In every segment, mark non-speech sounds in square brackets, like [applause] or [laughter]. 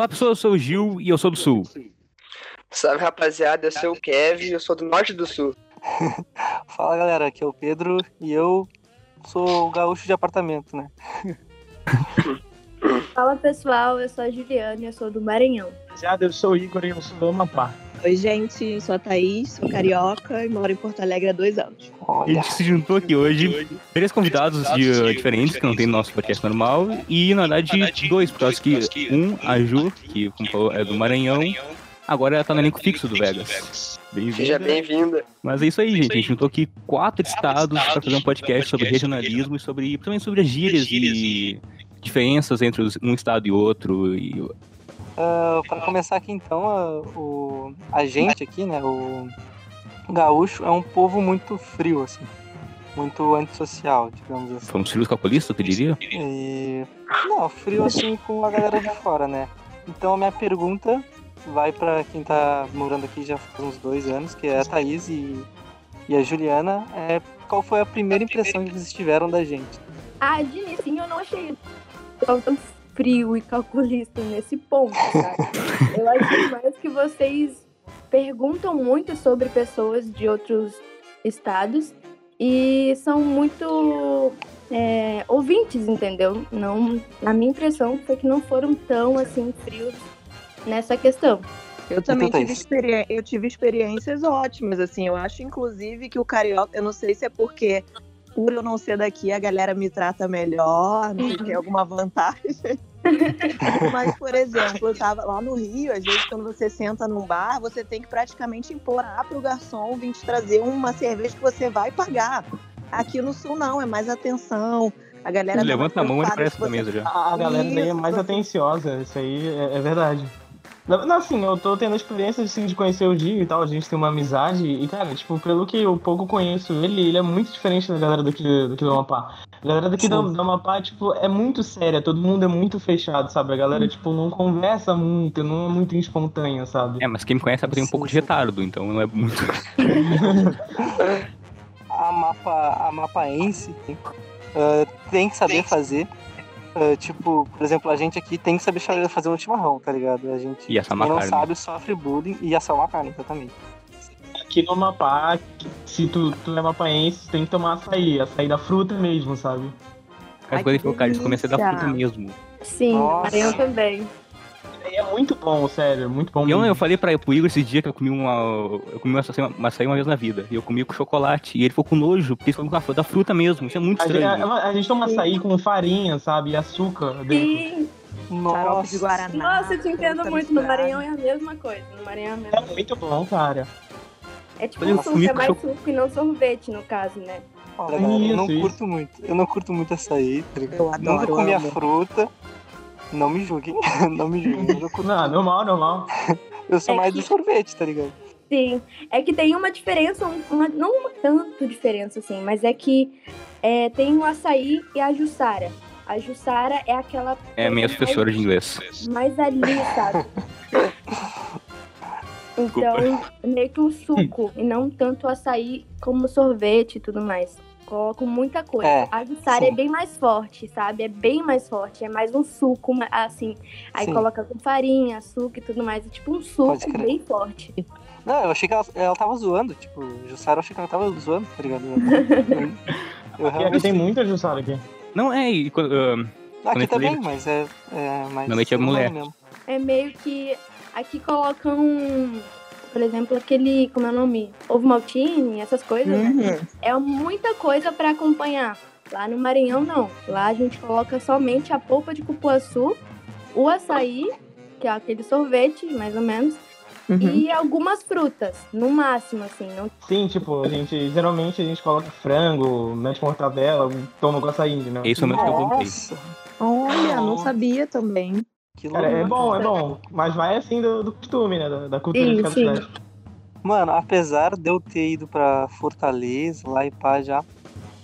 Fala pessoal, eu sou o Gil e eu sou do Sul. Salve rapaziada, eu sou o Kevin e eu sou do Norte do Sul. [laughs] Fala galera, aqui é o Pedro e eu sou o gaúcho de apartamento, né? [laughs] Fala pessoal, eu sou a Juliana e eu sou do Maranhão. Rapaziada, eu sou o Igor e eu sou do Amapá. Oi, gente, eu sou a Thaís, sou carioca e moro em Porto Alegre há dois anos. A Olha, gente se juntou aqui hoje, três convidados de, uh, diferentes que não tem no nosso podcast normal, e na verdade dois, por causa que um, a Ju, que como falou, é do Maranhão, agora ela tá no elenco fixo do Vegas. Seja Bem-vinda. Mas é isso aí, gente. A gente juntou aqui quatro estados para fazer um podcast sobre regionalismo e sobre também sobre as gírias e diferenças entre um estado e outro. E ah, pra começar aqui então, ah, o, a gente aqui, né, o gaúcho é um povo muito frio, assim. Muito antissocial, digamos assim. fomos frios calculistas, tu diria? E... Não, frio assim com a galera de fora, né? Então a minha pergunta vai pra quem tá morando aqui já faz uns dois anos, que é a Thaís e, e a Juliana. É, qual foi a primeira impressão que vocês tiveram da gente? Ah, de início eu não achei tão frio e calculista nesse ponto, sabe? eu achei mais que vocês perguntam muito sobre pessoas de outros estados e são muito é, ouvintes, entendeu? Não, a minha impressão foi que não foram tão assim frios nessa questão. Eu também Então, tive, Thaís. experi- eu tive experiências ótimas, assim. Eu acho, inclusive, que o carioca, eu não sei se é porque por eu não ser daqui, a galera me trata melhor, não sei se tem alguma vantagem. [laughs] Mas, por exemplo, eu tava lá no Rio, às vezes quando você senta num bar, você tem que praticamente implorar pro garçom vir te trazer uma cerveja que você vai pagar. Aqui no Sul não, é mais atenção. A galera tá Levanta a mão e na você- mesa já. A, galera daí é mais atenciosa, isso aí é, é verdade. Não, assim, eu tô tendo experiência assim, de conhecer o Gil e tal, a gente tem uma amizade, e cara, tipo, pelo que eu pouco conheço ele, ele é muito diferente da galera daqui, daqui do Amapá. A galera daqui do, do Amapá, tipo, é muito séria, todo mundo é muito fechado, sabe? A galera, tipo, não conversa muito, não é muito espontânea, sabe? É, mas quem me conhece sabe que tem um pouco de retardo, então não é muito. [laughs] A mapa, a mapaense ah, tem que saber fazer. Ah, tipo, por exemplo, a gente aqui tem que saber fa- fazer um chimarrão, tá ligado? A gente E assar quem uma não carne. sabe sofre bullying e assar uma carne, exatamente. Aqui no Amapá, se tu, tu é mapaense, tu tem que tomar açaí, açaí da fruta mesmo, sabe? Ai, coisas que que cara, isso começa a dar fruta mesmo. Sim, Nossa. Maranhão também. E é muito bom, sério, muito bom eu, eu falei pra, pro Igor esse dia que eu comi uma. Eu comi uma açaí, uma açaí uma vez na vida. E eu comi com chocolate. E ele ficou com nojo, porque ele falou com a fruta, da fruta mesmo. Isso é muito A gente, estranho. a, a gente toma açaí com farinha, sabe? E açúcar dentro. Sim, Nossa, Guaraná. nossa, eu te entendo muito. No. Maranhão é a mesma coisa. No Maranhão é a mesma É muito bom, cara. É tipo um suco, é mais choc- suco e não sorvete, no caso, né? olha, eu não Isso, isso. curto muito. Eu não curto muito açaí, tá ligado? Eu Nunca adoro, comi a fruta. Não me julguem, [laughs] não me julguem. Não, normal, normal. eu sou É mais que- do sorvete, tá ligado? Sim. É que tem uma diferença, um- uma, não uma tanto diferença assim, mas é que é, tem o açaí e a Jussara. A Jussara é aquela. É minha professora de inglês. Mais, mais ali, sabe? Então, meio que um suco, e não tanto o açaí como sorvete e tudo mais. Coloco muita coisa. É, a Jussara sim. é bem mais forte, sabe? É bem mais forte. É mais um suco, assim. Aí Sim. coloca com farinha, açúcar e tudo mais. É tipo um suco bem forte. Não, eu achei que ela, ela tava zoando, tipo, Jussara, eu achei que ela tava zoando, tá ligado? [laughs] Eu, eu E aqui realmente... tem muita Jussara aqui. Não, é, e quando, ah, Aqui também, mas é, é mais... Normalmente é não mulher. mesmo. É meio que. Aqui colocam, por exemplo, aquele. Como é o nome? Ovo maltine, essas coisas, né? Uhum. É muita coisa pra acompanhar. Lá no Maranhão, não. Lá a gente coloca somente a polpa de cupuaçu, o açaí, que é aquele sorvete, mais ou menos, Uhum. e algumas frutas, no máximo, assim. Não... Sim, tipo, a gente geralmente a gente coloca frango, mete mortadela, toma com açaí, né? esse é o momento que eu. Nossa, Olha, não sabia também. Cara, é bom, é bom. Mas vai assim do, do costume, né? Da, da cultura Sim, de cada sim. cidade. Mano, apesar de eu ter ido pra Fortaleza, lá e pá já,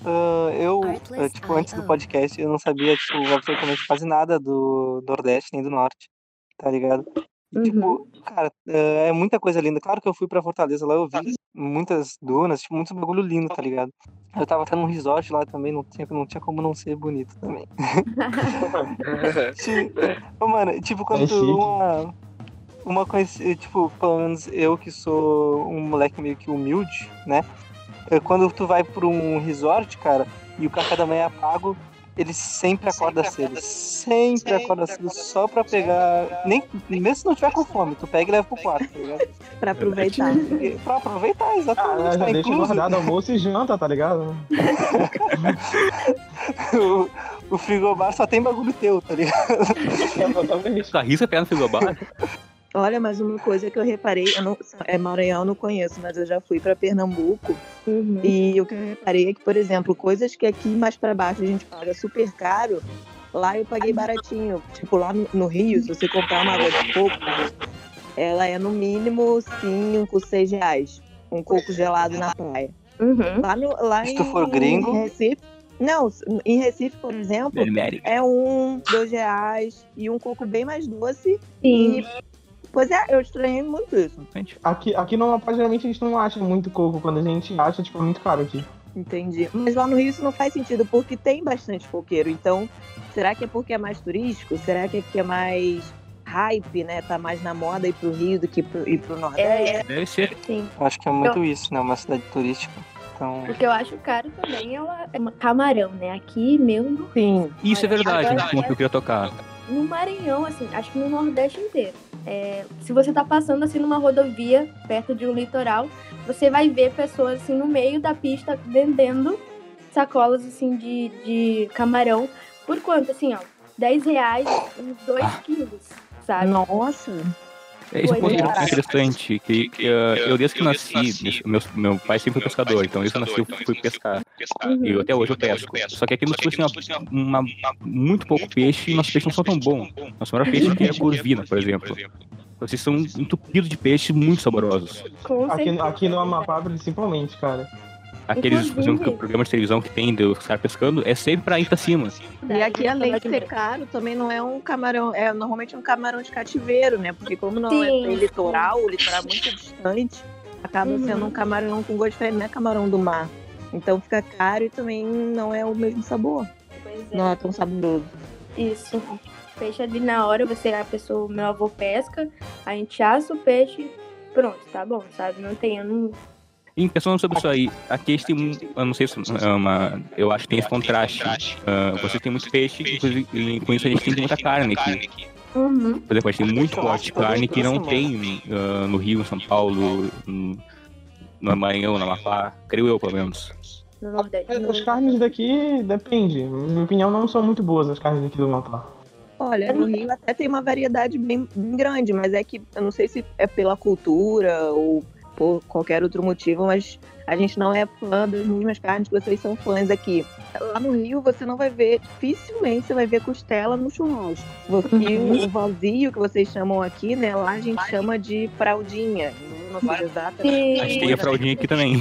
ah, eu, ah, tipo, antes do podcast, eu não sabia, tipo, absolutamente quase nada do Nordeste nem do Norte, tá ligado? E, tipo, cara, é é muita coisa linda. Claro que eu fui pra Fortaleza lá, eu vi muitas dunas, tipo, muitos bagulho lindo, tá ligado? Eu tava até num resort lá também, não tinha, não tinha como não ser bonito também. [laughs] [laughs] Tipo, mano, tipo, quando É uma. Uma coisa, tipo, pelo menos eu que sou um moleque meio que humilde, né? É, Quando tu vai pra um resort, cara, e o café da manhã é pago, ele sempre acorda cedo. Sempre acorda cedo só pra pegar. Nem, mesmo se não tiver com fome, tu pega e leva pro quarto, tá ligado? Pra aproveitar. E Pra aproveitar, Ah, exatamente. já tá deixa guardado almoço e janta, tá ligado? [laughs] o, o frigobar só tem bagulho teu, tá ligado? Exatamente. Tu arrisca pegar no frigobar? [laughs] Olha, mas uma coisa que eu reparei, eu não, é Maranhão eu não conheço, mas eu já fui pra Pernambuco Uhum. e o que eu reparei é que, por exemplo, coisas que aqui mais pra baixo a gente paga super caro, lá eu paguei baratinho. Tipo, lá no, no Rio, se você comprar uma água de coco, ela é no mínimo 5, 6 reais. Um coco gelado na praia. Uhum. Lá, no, lá Se em, tu for gringo. em Recife. Não, em Recife, por exemplo, é um, dois reais e um coco bem mais doce. Sim. E, pois é, eu estranhei muito isso. Aqui, aqui no Amapá, geralmente a gente não acha muito coco. Quando a gente acha, tipo, é muito caro aqui. Entendi. Mas lá no Rio isso não faz sentido, porque tem bastante coqueiro. Então, será que é porque é mais turístico? Será que é porque é mais hype, né? Tá mais na moda ir pro Rio do que pro, ir pro Nordeste? É, Deve ser. sim. Eu acho que é muito isso, né? Uma cidade turística. Então. O que eu acho caro também é, o- é uma camarão, né? Aqui mesmo, Sim. Isso é verdade, agora- esse ponto que eu queria tocar. no Maranhão, assim, acho que no Nordeste inteiro. É, se você tá passando assim numa rodovia perto de um litoral, você vai ver pessoas assim no meio da pista vendendo sacolas assim de, de camarão. Por quanto? Assim, ó, 10 reais, uns 2 Ah. quilos, sabe? Nossa. É, ponto é. é muito interessante, que, que, uh, eu desde que nasci, meu, meu pai sempre foi pescador, então desde que eu nasci eu fui pescar. E eu, até hoje eu pesco. Só que aqui no sul tem uma, muito pouco peixe e nossos peixes não são tão bons. Nosso maior peixe aqui é a corvina, por exemplo. Vocês são entupidos de peixes muito saborosos. Aqui, aqui no Amapá, principalmente, cara. Aqueles, Inclusive- programas de televisão que tem de os caras pescando é sempre pra ir pra cima. E aqui, além de ser caro, também não é um camarão, é normalmente um camarão de cativeiro, né? Porque como não é Sim, tem litoral, o litoral é muito distante, acaba Uhum. sendo um camarão com gosto diferente, não é camarão do mar. Então fica caro e também não é o mesmo sabor. Pois é. Não é tão saboroso. Isso. Peixe ali na hora, você, a pessoa, meu avô pesca, a gente assa o peixe, pronto, tá bom, sabe? Não tem, eu não. E pensando sobre isso aí, aqui tem um, eu não sei se é uma, eu acho que tem esse contraste. Uh, vocês têm muito peixe, inclusive e com isso a gente tem muita carne aqui. Uhum. Por exemplo, a gente tem muito corte de carne que não tem uh, no Rio, em São Paulo, no, no Maranhão, no Amapá, creio eu, pelo menos. No Nordeste. As carnes daqui, depende. Na minha opinião, não são muito boas as carnes daqui do Amapá. Olha, no Rio até tem uma variedade bem, bem grande, mas é que eu não sei se é pela cultura ou por qualquer outro motivo, mas a gente não é fã das mesmas carnes que vocês são fãs aqui. Lá no Rio você não vai ver, dificilmente você vai ver costela no churrasco. E o- vazio que vocês chamam aqui, né? Lá a gente chama de fraldinha. Eu Não sei exatamente. A gente tem a fraldinha aqui também.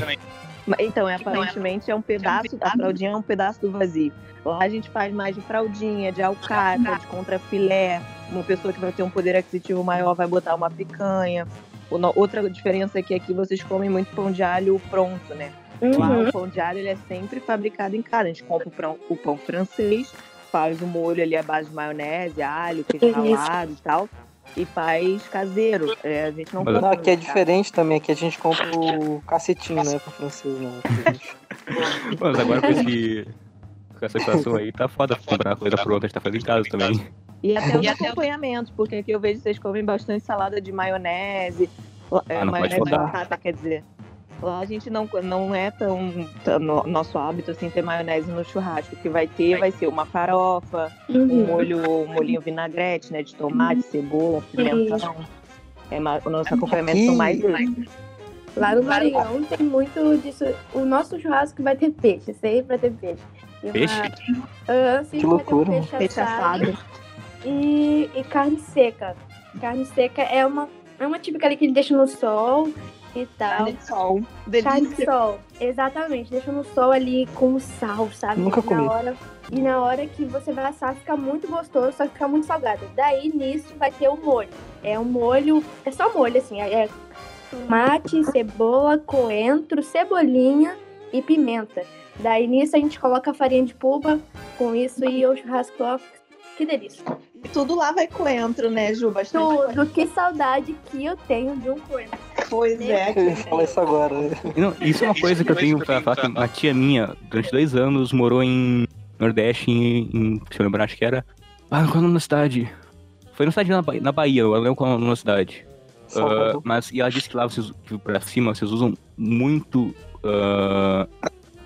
Então, é, aparentemente é um pedaço, a fraldinha é um pedaço do vazio. Lá a gente faz mais de fraldinha, de alcatra, de contrafilé. Uma pessoa que vai ter um poder aquisitivo maior vai botar uma picanha. Outra diferença é que aqui vocês comem muito pão de alho pronto, né? Uhum. o pão de alho ele é sempre fabricado em casa. A gente compra o pão, o pão francês, faz o molho ali à base de maionese, alho, queijo ralado e tal. E faz caseiro. É, a gente não Mas- compra Não, aqui é mercado. diferente também, aqui a gente compra o cacetinho, né, pro francês, né? A gente- Mas agora com, esse, com essa situação aí, tá foda comprar coisa pronta, a gente tá fazendo em casa também. E até os acompanhamentos, porque aqui eu vejo que vocês comem bastante salada de maionese, é, Ah, pode maionese batata, quer dizer. Lá a gente não, não é tão, tão no- nosso hábito assim ter maionese no churrasco. O que vai ter vai ser uma farofa, um Uhum. molho, um molhinho vinagrete, né? De tomate, cebola, pimentão. É, o nosso acompanhamento Aqui- são mais esses. Lá no Maranhão tem muito disso. O nosso churrasco vai ter peixe, sempre vai ter peixe. E uma- Peixe? Ah, sempre Que vai ter um loucura, peixe, Peixe assado. E, e carne seca. Carne seca é uma, é uma típica ali que ele deixa no sol e tal. Carne de sol. Carne de Delícia. sol, exatamente. Deixa no sol ali com sal, sabe? Nunca E comi. Na hora, e na hora que você vai assar, fica muito gostoso, só que fica muito salgado. Daí, nisso, vai ter o molho. É um molho, é só molho, assim. É tomate, cebola, coentro, cebolinha e pimenta. Daí, nisso, a gente coloca a farinha de polpa com isso e o churrasco, que delícia. E tudo lá vai coentro, né, Ju? Bastante. Tudo, que saudade que eu tenho de um coentro. Pois é. Eu ia falar isso agora. né? Não, isso é uma coisa que eu tenho pra falar que uma tia minha, durante dois anos, morou em Nordeste, em, em- se eu lembrar, acho que era. Ah, qual é o nome da cidade? Foi na cidade na, Bahia- na Bahia, eu não lembro qual é o nome da cidade. Salvador. mas e ela disse que lá vocês, que pra cima vocês usam muito ah,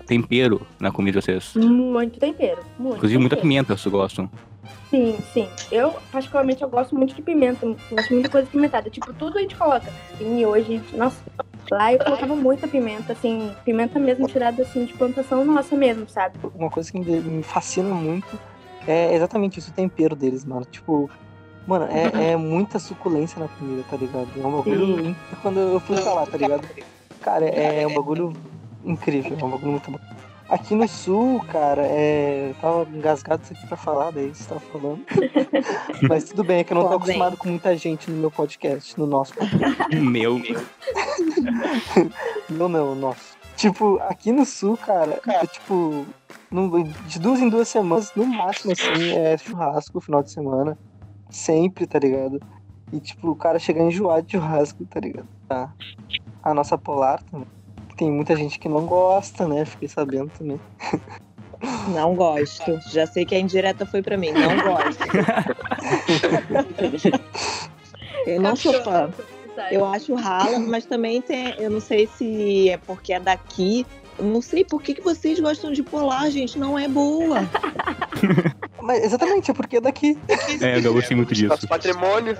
tempero na comida de vocês. Muito tempero, muito. Inclusive muita tempero. pimenta, vocês gostam. Sim, sim. Eu, particularmente, eu gosto muito de pimenta. Gosto muito de coisa pimentada. Tipo, tudo a gente coloca. E miojo, nossa. Lá eu colocava muita pimenta, assim, pimenta mesmo tirada assim de plantação nossa mesmo, sabe? Uma coisa que me fascina muito é exatamente isso, o tempero deles, mano. Tipo, mano, é, é muita suculência na comida, tá ligado? É um bagulho. Quando eu fui pra lá, tá ligado? Cara, é, um bagulho incrível, é um bagulho muito bom. Aqui no sul, cara, é. eu Tava engasgado isso aqui pra falar, daí você tava falando. [laughs] Mas tudo bem, é que eu não tô acostumado com muita gente no meu podcast, no nosso podcast. [laughs] Meu. Não, não, nosso. Tipo, aqui no sul, cara, é, tipo, de duas em duas semanas, no máximo, assim, é churrasco, final de semana. Sempre, tá ligado? E, tipo, o cara chega enjoado de churrasco, tá ligado? Tá. A nossa polar também. Tem muita gente que não gosta, né? Fiquei sabendo também. Não gosto. Já sei que a indireta foi pra mim. Não gosto. eu não sou fã. Eu acho rala, mas também tem. Eu não sei se é porque é daqui. Não sei por que, que vocês gostam de polar, gente. Não é boa. [laughs] Mas exatamente, é porque é daqui. É, eu gostei muito disso. Nosso patrimônio.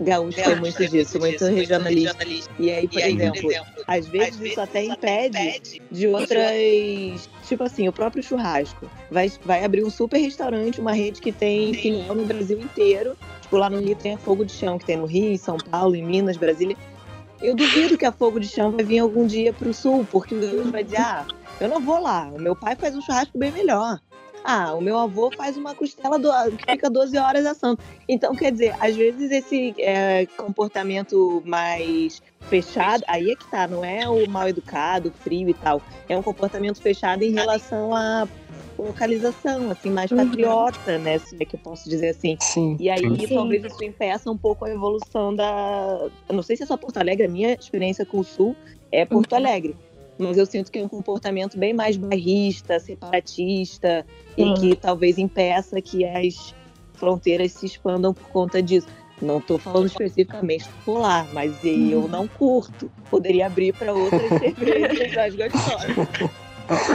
Gaúcho tem muito disso, muito regionalista. E aí, por exemplo, às vezes isso até impede de outras. Tipo assim, o próprio churrasco. Vai, vai abrir um super restaurante, uma rede que tem filial no Brasil inteiro. Tipo, lá no Rio tem a Fogo de Chão, que tem no Rio, em São Paulo, em Minas, Brasília. Eu duvido que a Fogo de Chão vai vir algum dia pro sul, porque o gaúcho vai dizer, ah, eu não vou lá. O meu pai faz um churrasco bem melhor. Ah, o meu avô faz uma costela do, que fica 12 horas assando. Então, quer dizer, às vezes esse é, comportamento mais fechado, aí é que tá, não é o mal educado, frio e tal. É um comportamento fechado em relação à localização, assim, mais Uhum. patriota, né? Se é que eu posso dizer assim. Sim. E aí Sim. talvez isso impeça um pouco a evolução da. Eu não sei se é só Porto Alegre, a minha experiência com o Sul é Porto Alegre. Mas eu sinto que é um comportamento bem mais bairrista, separatista, e Sim. que talvez impeça que as fronteiras se expandam por conta disso. Não estou falando especificamente do polar, mas eu não curto. Poderia abrir para outras [laughs] cervejas mais gostosas.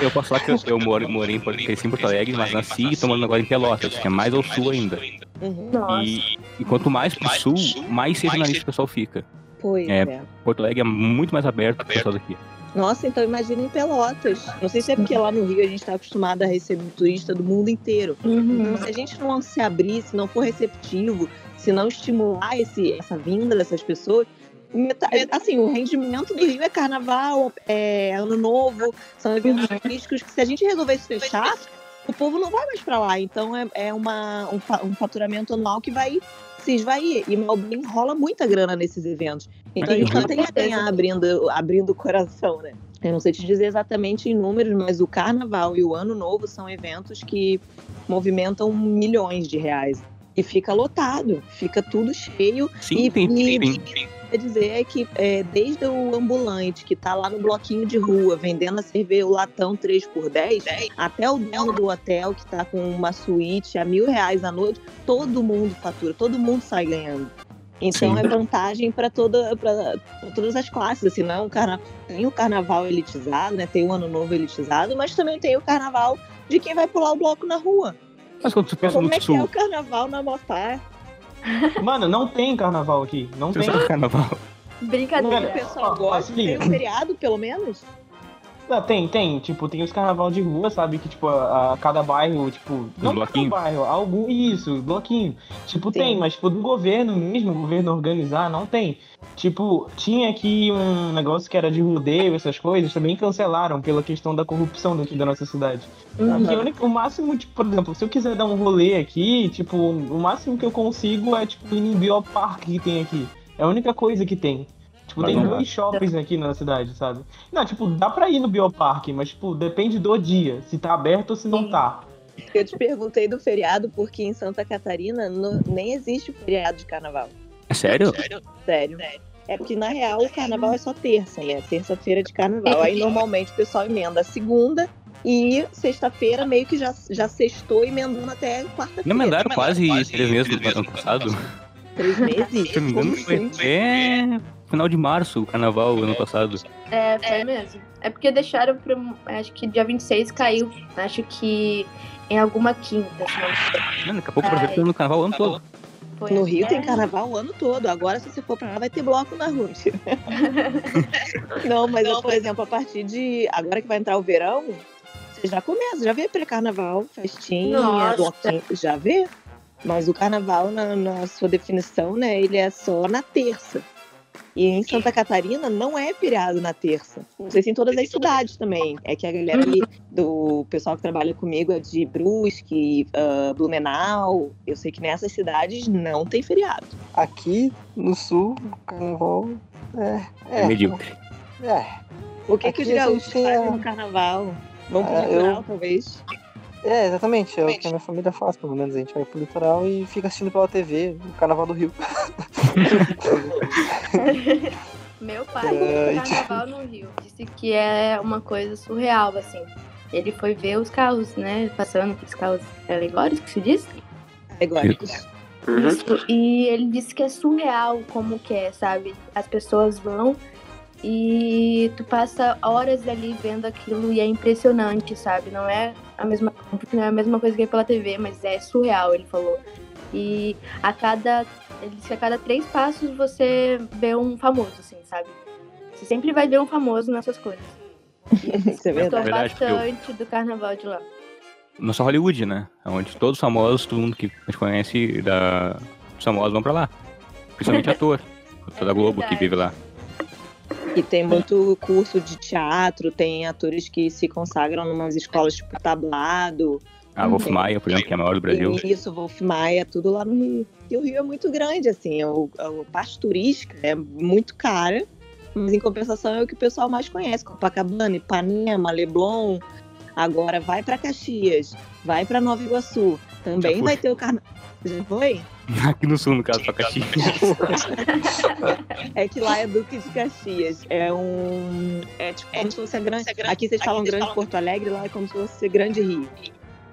Eu posso falar que eu, eu moro, morei em Porto, cresci em Porto Alegre, mas nasci e tô morando agora em Pelotas, que é mais ao sul ainda. Uhum. Nossa. E, e quanto mais pro sul, mais regionalista o pessoal fica. Pois É. é. Porto Alegre é muito mais aberto que o pessoal daqui. Nossa, então imagina em Pelotas. Não sei se é porque lá no Rio a gente está acostumado a receber turista do mundo inteiro. Uhum. Então, se a gente não se abrir, se não for receptivo, se não estimular esse, essa vinda dessas pessoas, metade- assim, o rendimento do Rio é carnaval, é ano novo, são eventos turísticos que se a gente resolvesse fechar, o povo não vai mais para lá. Então é, é uma, um, um faturamento anual que vai se esvair. E mal bem rola muita grana nesses eventos. Então a gente só tem a ganhar abrindo, abrindo o coração, né? Eu não sei te dizer exatamente em números, mas o carnaval e o ano novo são eventos que movimentam milhões de reais. E fica lotado, fica tudo cheio. Sim, E- tem, e- tem, Quer dizer é que é, desde o ambulante que tá lá no bloquinho de rua vendendo a cerveja, o latão 3 por 10 até o dono do hotel que tá com uma suíte a mil reais à noite, todo mundo fatura, todo mundo sai ganhando. Então Sim. é vantagem para toda, pra, pra todas as classes, assim, não é um carna... tem o carnaval elitizado, né? Tem o ano novo elitizado, mas também tem o carnaval de quem vai pular o bloco na rua. Mas quando tu pensa Como no é que é o sul, carnaval na Mopar? Mano, não tem carnaval aqui. Não você tem. carnaval. O Brincadeira. Mano, pessoal gosta, tem um feriado, pelo menos? Não, tem, tem. Tipo, tem os carnaval de rua, sabe? Que, tipo, a, a cada bairro, tipo. Não bloquinho? cada bairro, algum. Isso, bloquinho. Tipo, Sim. tem, mas, tipo, do governo mesmo, o governo organizar, não tem. Tipo, tinha aqui um negócio que era de rodeio, essas coisas, também cancelaram pela questão da corrupção daqui da nossa cidade. Uhum. O único- o máximo, tipo, por exemplo, se eu quiser dar um rolê aqui, tipo, o máximo que eu consigo é, tipo, ir em Biopark que tem aqui. É a única coisa que tem. Tipo, Mas tem não dois shoppings aqui na cidade, sabe? Não, tipo, dá pra ir no Biopark, mas, tipo, depende do dia, se tá aberto ou se não Sim. tá. Eu te perguntei do feriado porque em Santa Catarina no- nem existe o feriado de carnaval. É sério? Sério. É porque, na real, o carnaval é só terça, né? Terça-feira de carnaval. Aí, normalmente, o pessoal emenda a segunda e sexta-feira meio que já, já sextou emendando até quarta-feira. Não emendaram quase três meses do ano passado? Três meses? Se eu não me engano, Como foi assim? Final de março o carnaval ano passado. É, foi mesmo. É porque deixaram pra. Acho que dia 26 caiu. Acho que em alguma quinta, se não me daqui a pouco aproveitando no carnaval o ano todo. Foi No Rio até- tem carnaval o ano todo. Agora, se você for pra lá, vai ter bloco na rua. [laughs] Não, mas eu, por exemplo, a partir de. Agora que vai entrar o verão, você já começa, já vê pré-carnaval, festinha, Nossa. bloquinho, já vê. Mas o carnaval, na, na sua definição, né, ele é só na terça. E em Santa Catarina não é feriado na terça. Não sei se em todas as cidades também. É que a galera ali do pessoal que trabalha comigo é de Brusque, ah, Blumenau. Eu sei que nessas cidades não tem feriado. Aqui no sul, o carnaval é. É, É, medíocre. é. O que, Aqui que os a gaúchos gente é- fazem no carnaval? Vão pro Ah, eu- litoral, talvez. É, exatamente. É o que a minha família faz, pelo menos. A gente vai pro litoral e fica assistindo pela TV o Carnaval do Rio. [laughs] Meu pai É, foi carnaval no Rio. Disse que é uma coisa surreal, assim. Ele foi ver os carros, né? Passando aqueles carros alegóricos que se diz. Alegóricos. Isso. E ele disse que é surreal como que é, sabe? As pessoas vão e tu passa horas ali vendo aquilo e é impressionante, sabe? Não é a mesma, não é a mesma coisa que é pela TV, mas é surreal, ele falou. E a cada, ele disse que a cada três passos você vê um famoso, assim, sabe? Você sempre vai ver um famoso nessas coisas. [laughs] Isso é Gostou verdade. eu- bastante do carnaval de lá. Não só Hollywood, né? Onde todos os famosos, todo mundo que a gente conhece da... os famosos vão pra lá. Principalmente [laughs] ator. Toda a Globo que vive lá. E tem muito curso de teatro, tem atores que se consagram em umas escolas tipo tablado. A Wolf. Maia, por exemplo, que é a maior do Brasil. Isso, Wolf Maia, tudo lá no Rio. E o Rio é muito grande, assim, o- a parte turística é muito cara, mas em compensação é o que o pessoal mais conhece, Copacabana, Ipanema, Leblon. Agora vai pra Caxias, vai pra Nova Iguaçu, também vai ter o carnaval. Já foi? [laughs] Aqui no sul, no caso, pra Caxias. É que lá é Duque de Caxias. É um. É tipo como se fosse a grande. Aqui vocês falam grande Porto Alegre, lá é como se fosse grande Rio.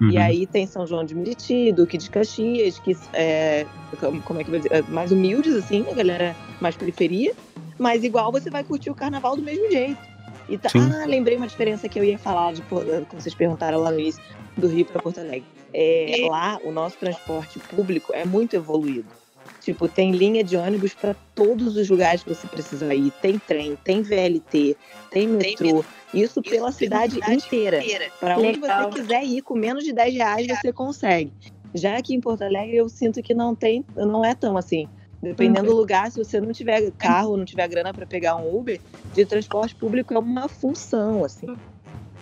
E Uhum. aí tem São João de Meriti, Duque de Caxias, que é. como- Como é que eu vou dizer? É Mais humildes, assim, a galera mais periferia. Mas igual você vai curtir o carnaval do mesmo jeito. E tá- ah, lembrei uma diferença que eu ia falar, de, quando vocês perguntaram lá no início, do Rio para Porto Alegre. É, lá, o nosso transporte público é muito evoluído. Tipo, tem linha de ônibus para todos os lugares que você precisa ir. Tem trem, tem VLT, tem metrô. Isso pela cidade inteira. Para onde você quiser ir, com menos de 10 reais você consegue. Já aqui em Porto Alegre, eu sinto que não tem, não é tão assim. Dependendo do lugar, se você não tiver carro, não tiver grana para pegar um Uber, de transporte público é uma função, assim.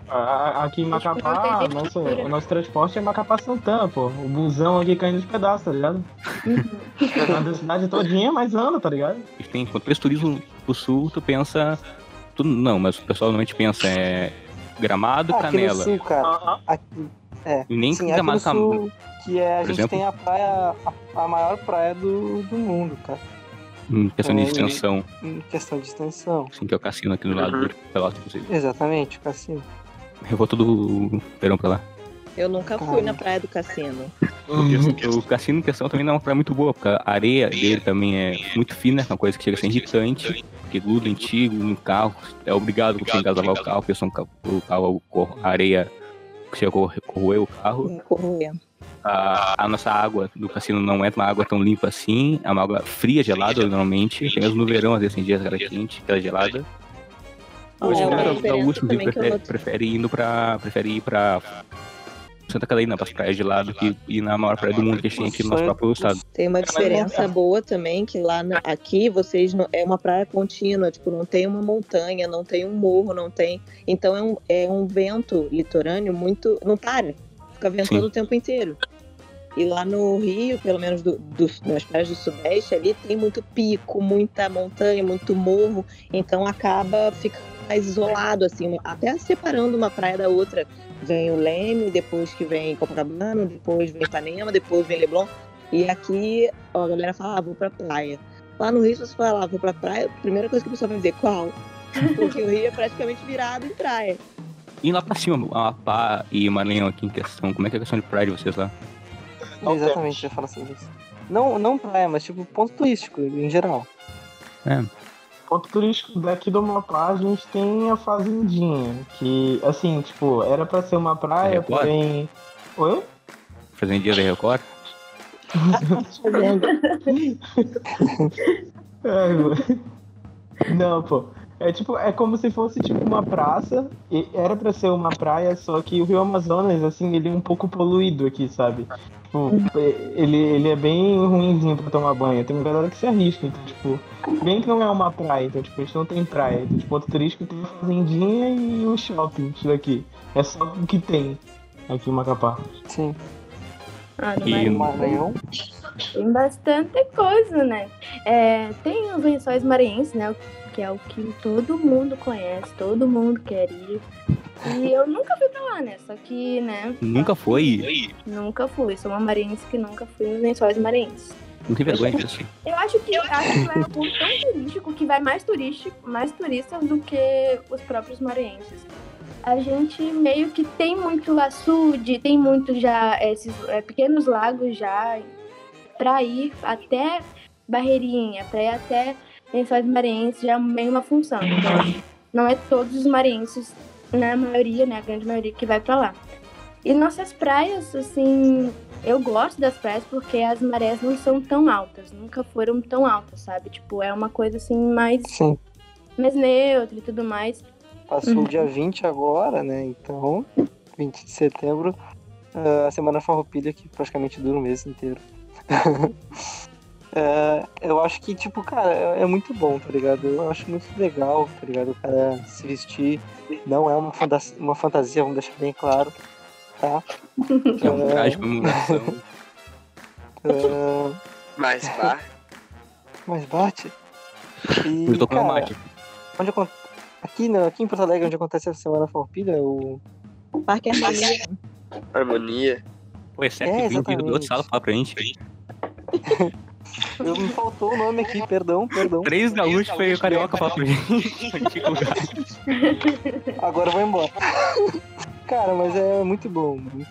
Aqui em Macapá, nosso, o nosso transporte é Macapá Santana, pô. O busão aqui caindo de pedaços, tá ligado? Uhum. [laughs] A cidade todinha, mas anda, tá ligado? E tem, quando pensa turismo pro sul, tu pensa. Tu, não, mas o pessoal normalmente pensa é gramado, Aqui no canela. sul, cara. Aqui, é. Nem Sim, aqui no sul, que é, a Por gente exemplo? tem a praia, a, a maior praia do, do mundo, cara. Em questão de É, extensão, Em questão de extensão. assim, que é o cassino aqui do lado de Pelotas, inclusive. Exatamente, Cassino. Eu vou todo verão pra lá. Eu nunca fui na praia do cassino. O cassino em questão também não é uma praia muito boa, porque a areia dele também é muito fina, é uma coisa que chega a ser irritante, porque gruda em ti, no carro, é obrigado você engasavar o carro, porque senão o carro- o carro, cor- a areia chega a corro- corroer o carro. Corroer. A, a nossa água do cassino não é uma água tão limpa assim, é uma água fria, gelada normalmente, mesmo no verão, às vezes tem dias que ela é quente, que ela é gelada. Hoje É, o uma gaúcho, diferença inclusive, também que eu prefere, prefere indo pra. Prefere ir pra Santa Catarina, pras praias de lá, do que ir na maior praia do mundo que a gente tem aqui no nosso próprio estado. Tem uma diferença boa também, que lá na- aqui vocês não, é uma praia contínua, tipo, não tem uma montanha, não tem um morro, não tem. Então é um, é um vento litorâneo muito. não para. Fica ventando Sim. o tempo inteiro. E lá no Rio, pelo menos do, do- nas praias do Sudeste, ali tem muito pico, muita montanha, muito morro. Então acaba ficando mais isolado, assim, até separando uma praia da outra. Vem o Leme, depois que vem Copacabana, depois vem Ipanema, depois vem Leblon. E aqui ó, a galera fala, ah, vou pra praia. Lá no Rio, se você falar, ah, vou pra praia, a primeira coisa que a pessoa vai dizer, qual? [laughs] Porque o Rio é praticamente virado em praia. E lá pra cima, Amapá e Maranhão aqui em questão, como é que é a questão de praia de vocês lá? Não Exatamente, eu ia falar sobre isso. Não, não praia, mas tipo ponto turístico em geral. Ponto turístico daqui do Amapá, a gente tem a Fazendinha, que, assim, tipo, era pra ser uma praia, Record? porém... Oi? Fazendo dia da Record? Mano. [laughs] [laughs] Não, pô. É tipo, é como se fosse tipo uma praça. E era pra ser uma praia, só que o Rio Amazonas, assim, ele é um pouco poluído aqui, sabe? Tipo, ele, ele é bem ruimzinho pra tomar banho. Tem uma galera que se arrisca, então, tipo, bem que não é uma praia, então, tipo, a gente não tem praia. Então, tipo, ponto turístico tem a fazendinha e o shopping isso daqui. É só o que tem aqui em Macapá. Sim. Ah, no E- No Maranhão Maranhão. tem bastante coisa, né? É, tem os lençóis maranhenses, né? Que é o que todo mundo conhece, todo mundo quer ir. E eu nunca fui pra lá, né? Só que, né, Nunca foi? nunca fui. Sou uma maranhense que nunca fui nos lençóis maranhenses. Não tem vergonha disso. Eu acho que eu acho que lá é um ponto tão turístico que vai mais turístico, mais turistas do que os próprios maranhenses. A gente meio que tem muito açude, tem muito já esses é, pequenos lagos já pra ir até Barreirinha, pra ir até Lençóis Maranhenses já é meio uma função. Então, não é todos os maranhenses, na maioria, né, a grande maioria que vai pra lá. E nossas praias, assim, eu gosto das praias porque as marés não são tão altas, nunca foram tão altas, sabe? Tipo, é uma coisa assim mais, Sim. mais neutra e tudo mais. Passou Uhum. o dia 20 agora, né? Então, 20 de setembro, ah, a Semana Farroupilha, que praticamente dura o mês inteiro. [laughs] É, eu acho que, tipo, cara, é, é muito bom, tá ligado? Eu acho muito legal, tá ligado? O cara se vestir. Não é uma, fanta- uma fantasia, vamos deixar bem claro, tá? É um traje, comemoração. É, Mas pá. mas bate. E, Eu tô com cara, mate. onde acon- aqui, né, aqui em Porto Alegre, onde acontece a Semana Farroupilha, o Parque Harmonia. Harmonia. Pô, é certo É, que vem do outro sala falar pra gente. [laughs] [laughs] Eu, me faltou o nome aqui, perdão, perdão. Três gaúchos foi o carioca pra gente. [laughs] Agora eu vou embora. Cara, mas é muito bom, mano.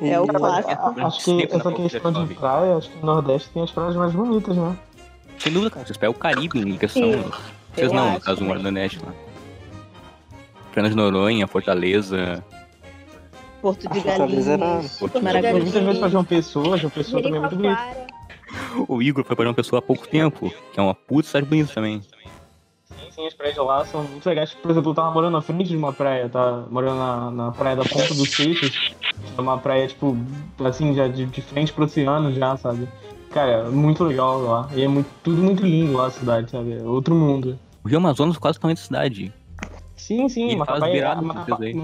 E- É o clássico. Acho que essa questão de praia, acho que no Nordeste tem as praias mais bonitas, né? Sem dúvida, cara. Vocês pegam o Caribe em questão. Sim. Vocês não, no caso, o Nordeste lá. Fernando de Noronha, Fortaleza. Porto de Fortaleza era- Galinhas. Porto de Maracanã. Muitas vezes pra João Pessoa, João Pessoa também é muito bonito. O Igor foi para uma pessoa há pouco tempo, que é uma puta cidade bonita também. Sim, sim, as praias de lá são muito legais. Por exemplo, eu tava morando na frente de uma praia, tá morando na, na praia da Ponta dos Seixos. É uma praia, tipo, assim, já de, de frente pro oceano já, sabe? Cara, é muito legal lá. E é muito, tudo muito lindo lá a cidade, sabe? É outro mundo. O Rio Amazonas quase tamanho da cidade. Sim, sim, E uma capa,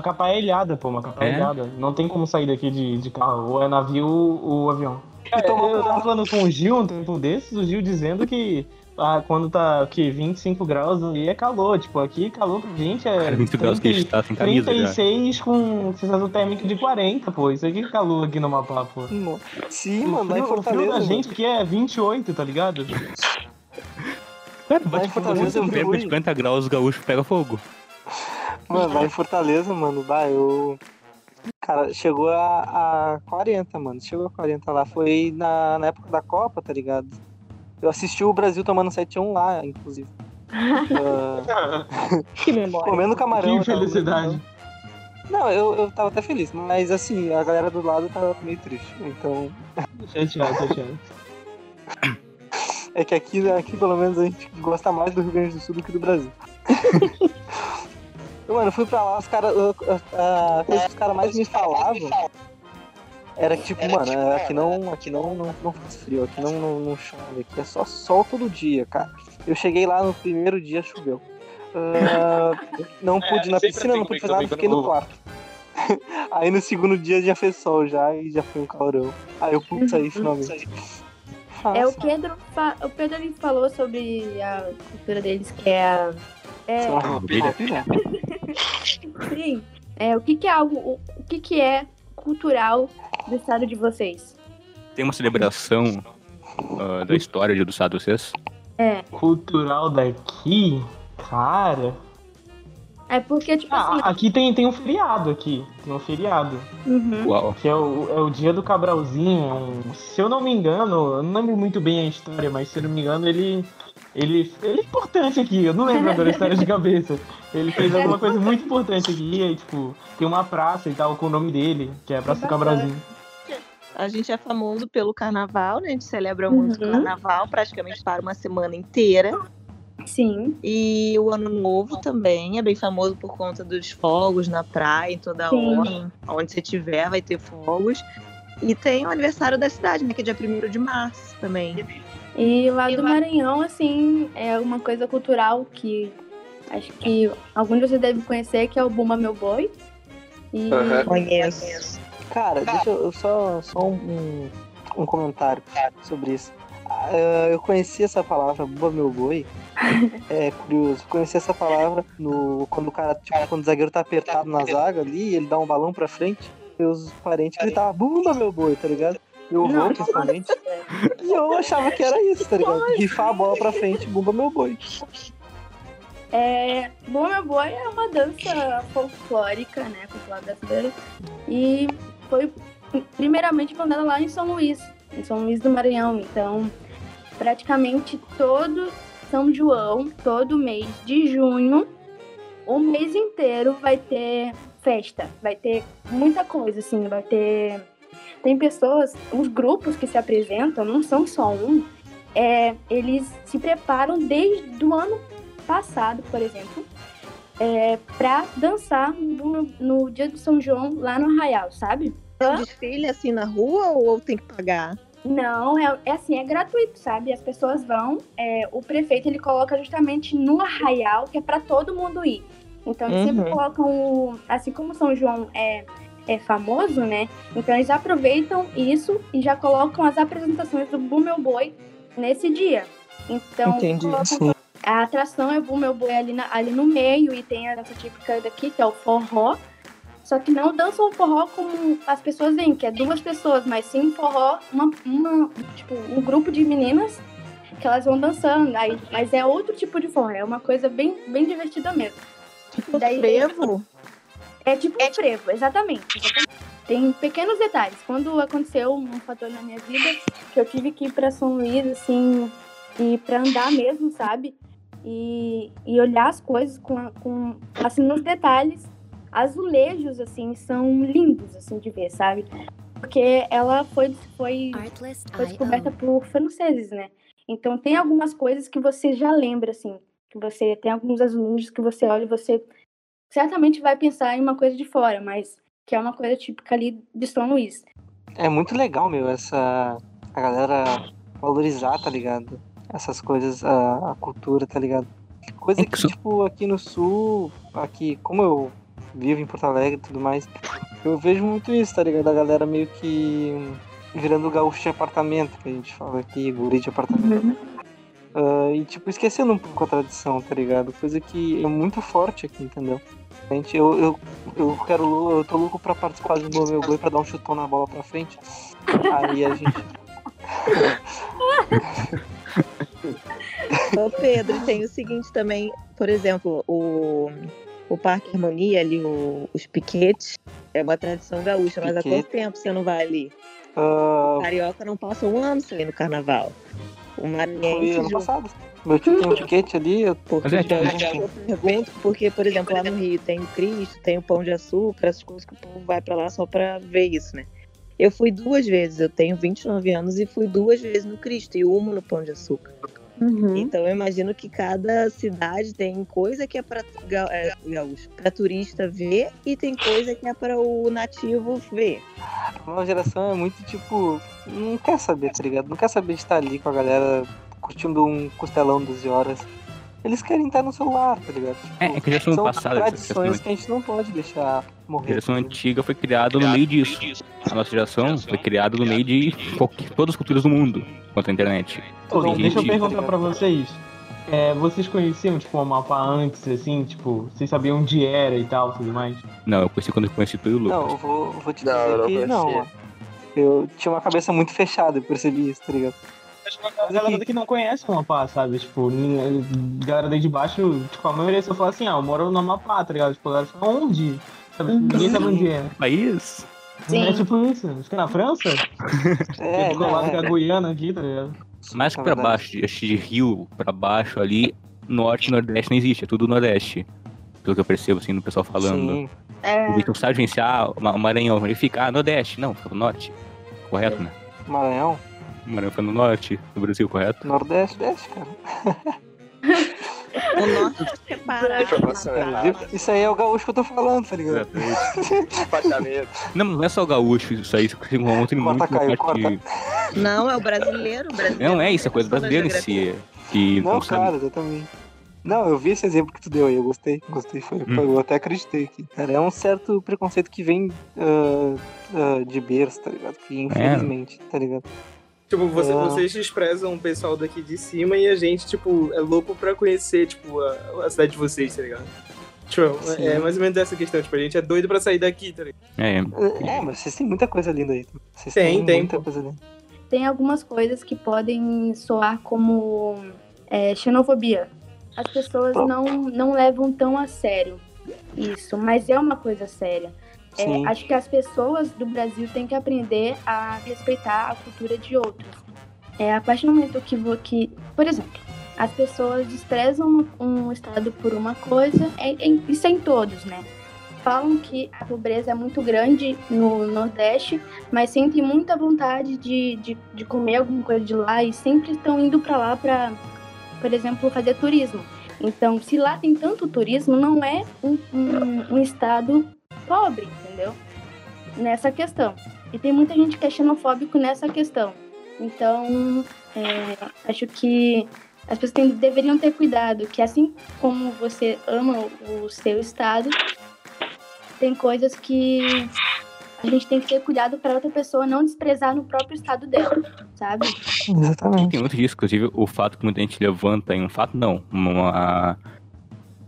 capa ilhada, pô, uma capa É? ilhada. Não tem como sair daqui de, de carro. Ou é navio ou avião. Cara, toma eu cuidado. tava falando com o Gil um tempo desses, o Gil dizendo que ah, quando tá que 25 graus ali é calor. Tipo, aqui calor pra gente é. Cara, 20 graus que a gente tá sem camisa já. 36 com sensação térmica de 40, pô. Isso aqui é calor aqui no Mapá, pô. Sim, O mano, lá em frio, o frio Fortaleza. da gente aqui é 28, tá ligado? Cara, bate Fortaleza é com tempo de ruim. 50 graus, o gaúcho pega fogo. Mano, lá em Fortaleza, mano, bah, eu. Cara, chegou a, a 40, mano. Chegou a 40 lá. Foi na, na época da Copa, tá ligado? Eu assisti o Brasil tomando 7x1 lá, inclusive. [laughs] Ah, Que memória. comendo camarão. que felicidade. Não, eu, eu tava até feliz, mas assim, a galera do lado tava meio triste. Então, Chateado, chateado. é que aqui, aqui pelo menos a gente gosta mais do Rio Grande do Sul do que do Brasil. [laughs] Mano, eu fui pra lá, os caras. A coisa que os caras mais me falavam era que, tipo, mano, aqui não, aqui não, não, não faz frio, aqui não, não, não chove, aqui é só sol todo dia, cara. Eu cheguei lá no primeiro dia, choveu. Uh, [laughs] não pude ir na piscina, não pude fazer nada, fiquei no quarto. [laughs] Aí no segundo dia já fez sol já e já foi um calorão. Aí eu pude sair finalmente. É, o Pedro, o Pedro ele falou sobre a cultura deles, que é a. É, sim. É, o que, que é algo. O, o que, que é cultural do estado de vocês? Tem uma celebração ah, da história de- do estado de vocês? É. Cultural daqui, cara. É porque, tipo Ah, assim. aqui tem, tem um feriado aqui. Tem um feriado. uhum. Uau. Que é o, é o dia do Cabralzinho. é se eu não me engano, eu não lembro muito bem a história, mas se eu não me engano, ele. Ele, ele é importante aqui, eu não lembro agora a história de cabeça. Ele fez alguma coisa muito importante aqui, e aí, tipo, tem uma praça e tal com o nome dele, que é a Praça do Cabralzinho. A gente é famoso pelo carnaval, né? A gente celebra muito o Uhum. carnaval, praticamente para uma semana inteira. Sim. E o Ano Novo também é bem famoso por conta dos fogos na praia, em toda Sim. hora. Onde você estiver, vai ter fogos. E tem o aniversário da cidade, né? Que é dia 1 de março também. E lá do Maranhão, assim, é uma coisa cultural que acho que alguns de vocês devem conhecer, que é o Bumba Meu Boi. E Aham. Conheço. Cara, deixa eu só, só um, um comentário sobre isso. Ah, eu conheci essa palavra, Bumba Meu Boi. [laughs] É curioso, conheci essa palavra no, quando o cara, tipo, quando o zagueiro tá apertado na zaga ali, ele dá um balão pra frente, e os parentes gritavam, Bumba Meu Boi, tá ligado? Eu vou, principalmente. E eu achava que era isso, tá ligado? Rifar a bola pra frente, Bumba Meu Boi. É, Bom Meu Boi é uma dança folclórica, né, popular brasileira. E foi primeiramente fundada lá em São Luís, em São Luís do Maranhão. Então, praticamente todo São João, todo mês de junho, o mês inteiro vai ter festa, vai ter muita coisa, assim, vai ter. Tem pessoas, os grupos que se apresentam, não são só um, é, eles se preparam desde o ano passado, por exemplo, é, pra dançar no, no dia do São João lá no Arraial, sabe? É um desfile assim na rua ou tem que pagar? Não, é, é assim, é gratuito, sabe? As pessoas vão, é, o prefeito ele coloca justamente no Arraial, que é pra todo mundo ir. Então eles sempre Uhum. colocam, o, assim como São João é, é famoso, né? Então eles aproveitam isso e já colocam as apresentações do Bum Meu Boi nesse dia. Então Entendi, colocam a atração é o Bum Meu Boi ali, na- ali no meio e tem a dança típica daqui, que é o forró. Só que não dançam o forró como as pessoas veem, que é duas pessoas, mas sim um forró, uma, uma, tipo, um grupo de meninas que elas vão dançando. Aí, mas é outro tipo de forró, é uma coisa bem, bem divertida mesmo. Tipo Daí-? É tipo um frevo, exatamente, exatamente. Tem pequenos detalhes. Quando aconteceu um fator na minha vida, que eu tive que ir pra São Luís, assim, e pra andar mesmo, sabe? E, e olhar as coisas com, com, assim, nos detalhes. Azulejos, assim, são lindos, assim, de ver, sabe? Porque ela foi, foi, foi descoberta por franceses, né? Então tem algumas coisas que você já lembra, assim. Que você tem alguns azulejos que você olha e você certamente vai pensar em uma coisa de fora, mas que é uma coisa típica ali de São Luís. É muito legal, meu, essa. A galera valorizar, tá ligado? Essas coisas, a, a cultura, tá ligado? Coisa É que, tipo, aqui no sul, aqui, como eu vivo em Porto Alegre e tudo mais, eu vejo muito isso, tá ligado? A galera meio que virando gaúcho de apartamento, que a gente fala aqui, guri de apartamento. Ah, e, tipo, esquecendo um pouco a tradição, tá ligado? Coisa que é muito forte aqui, entendeu? Gente, eu, eu, eu quero, eu tô louco pra participar do meu gol pra dar um chutão na bola pra frente. Aí a gente. [laughs] Ô Pedro, tem o seguinte também, por exemplo, o, o Parque Harmonia ali, o- os piquetes, é uma tradição gaúcha, mas há Piquete. quanto tempo você não vai ali? ah, Carioca não passa um ano sem ir no carnaval. O foi Maranhense ano já passado. Meu tio tem um tiquete ali, eu eu pergunto, porque, por exemplo, lá no Rio tem o Cristo, tem o Pão de Açúcar, essas coisas que o povo vai pra lá só pra ver isso, né? Eu fui duas vezes, eu tenho 29 anos e fui duas vezes no Cristo e uma no Pão de Açúcar. Uhum. Então eu imagino que cada cidade tem coisa que é para é, pra turista ver e tem coisa que é para o nativo ver. A nova geração é muito tipo. Não quer saber, tá ligado? Não quer saber de estar ali com a galera curtindo um costelão 12 horas. Eles querem estar no celular, tá ligado? Tipo, É, é que geração são passada, essa tradições que a gente não pode deixar a geração antiga foi criada no meio disso. A nossa geração foi criada no meio de qualquer- todas as culturas do mundo quanto à internet. Então, Tem deixa eu gente- perguntar pra vocês. É, vocês conheciam, tipo, o mapa antes, assim, tipo, vocês sabiam onde era e tal, tudo mais? Não, eu conheci quando eu conheci tu e o Lucas. Não, eu vou, vou te dizer eu não que não. Eu tinha uma cabeça muito fechada, eu percebi isso, tá ligado? A galera que não conhece o Amapá, sabe? Tipo, galera daí de baixo, tipo, a maioria só fala assim, ah, eu moro no Amapá, tá ligado? Tipo, a galera fala, onde? Sabe? Ninguém sabe onde é. País? Sim. É tipo isso. Acho que é na França? É, É, do lado não, com a é, Guiana aqui, tá ligado? Mais pra baixo, de, acho de Rio pra baixo ali, norte e nordeste não existe, é tudo nordeste. Pelo que eu percebo, assim, no pessoal falando. Sim, É, O Vitor sabe gerenciar o Maranhão, ele fica, ah, nordeste. Não, fica no norte. Correto, né? Maranhão, Maranhão fica no norte, no Brasil, correto? Nordeste, Oeste, cara. [laughs] O é separado. Viu? Isso aí é o gaúcho que eu tô falando, tá ligado? Apartamento. Não, não é só o gaúcho, isso aí se encontra muito Corta, na Caio, parte... Não, é o brasileiro. o brasileiro Não, é isso, é coisa brasileira em si. Que não, Não, sabe. cara, exatamente. Não, eu vi esse exemplo que tu deu aí, eu gostei. Gostei, foi, Hum. foi- eu até acreditei aqui. Cara, é um certo preconceito que vem ah, ah, de berço, tá ligado? Que infelizmente, tá ligado? Tipo, você- É. vocês desprezam o pessoal daqui de cima e a gente, tipo, é louco pra conhecer, tipo, a, a cidade de vocês, tá ligado? Tipo, Sim. é mais ou menos essa questão, tipo, a gente é doido pra sair daqui, tá ligado? É, É, mas vocês têm muita coisa linda aí. Vocês Tem, têm tem, muita pô. coisa linda. tem algumas coisas que podem soar como é, xenofobia. As pessoas não, não levam tão a sério isso, mas é uma coisa séria. É, acho que as pessoas do Brasil têm que aprender a respeitar a cultura de outros. É, a partir do momento que, vo- que por exemplo, as pessoas desprezam um estado por uma coisa, é, é- isso é em todos, né? Falam que a pobreza é muito grande no Nordeste, mas sentem muita vontade de, de, de comer alguma coisa de lá e sempre estão indo para lá para, por exemplo, fazer turismo. Então, se lá tem tanto turismo, não é um, um, um estado pobre, entendeu? Nessa questão. E tem muita gente que é xenofóbico nessa questão. Então, é, acho que as pessoas têm- deveriam ter cuidado, que assim como você ama o, seu estado, tem coisas que a gente tem que ter cuidado para outra pessoa não desprezar no próprio estado dela, sabe? Exatamente. Tem muito disso, inclusive o fato que muita gente levanta, em um fato não, uma,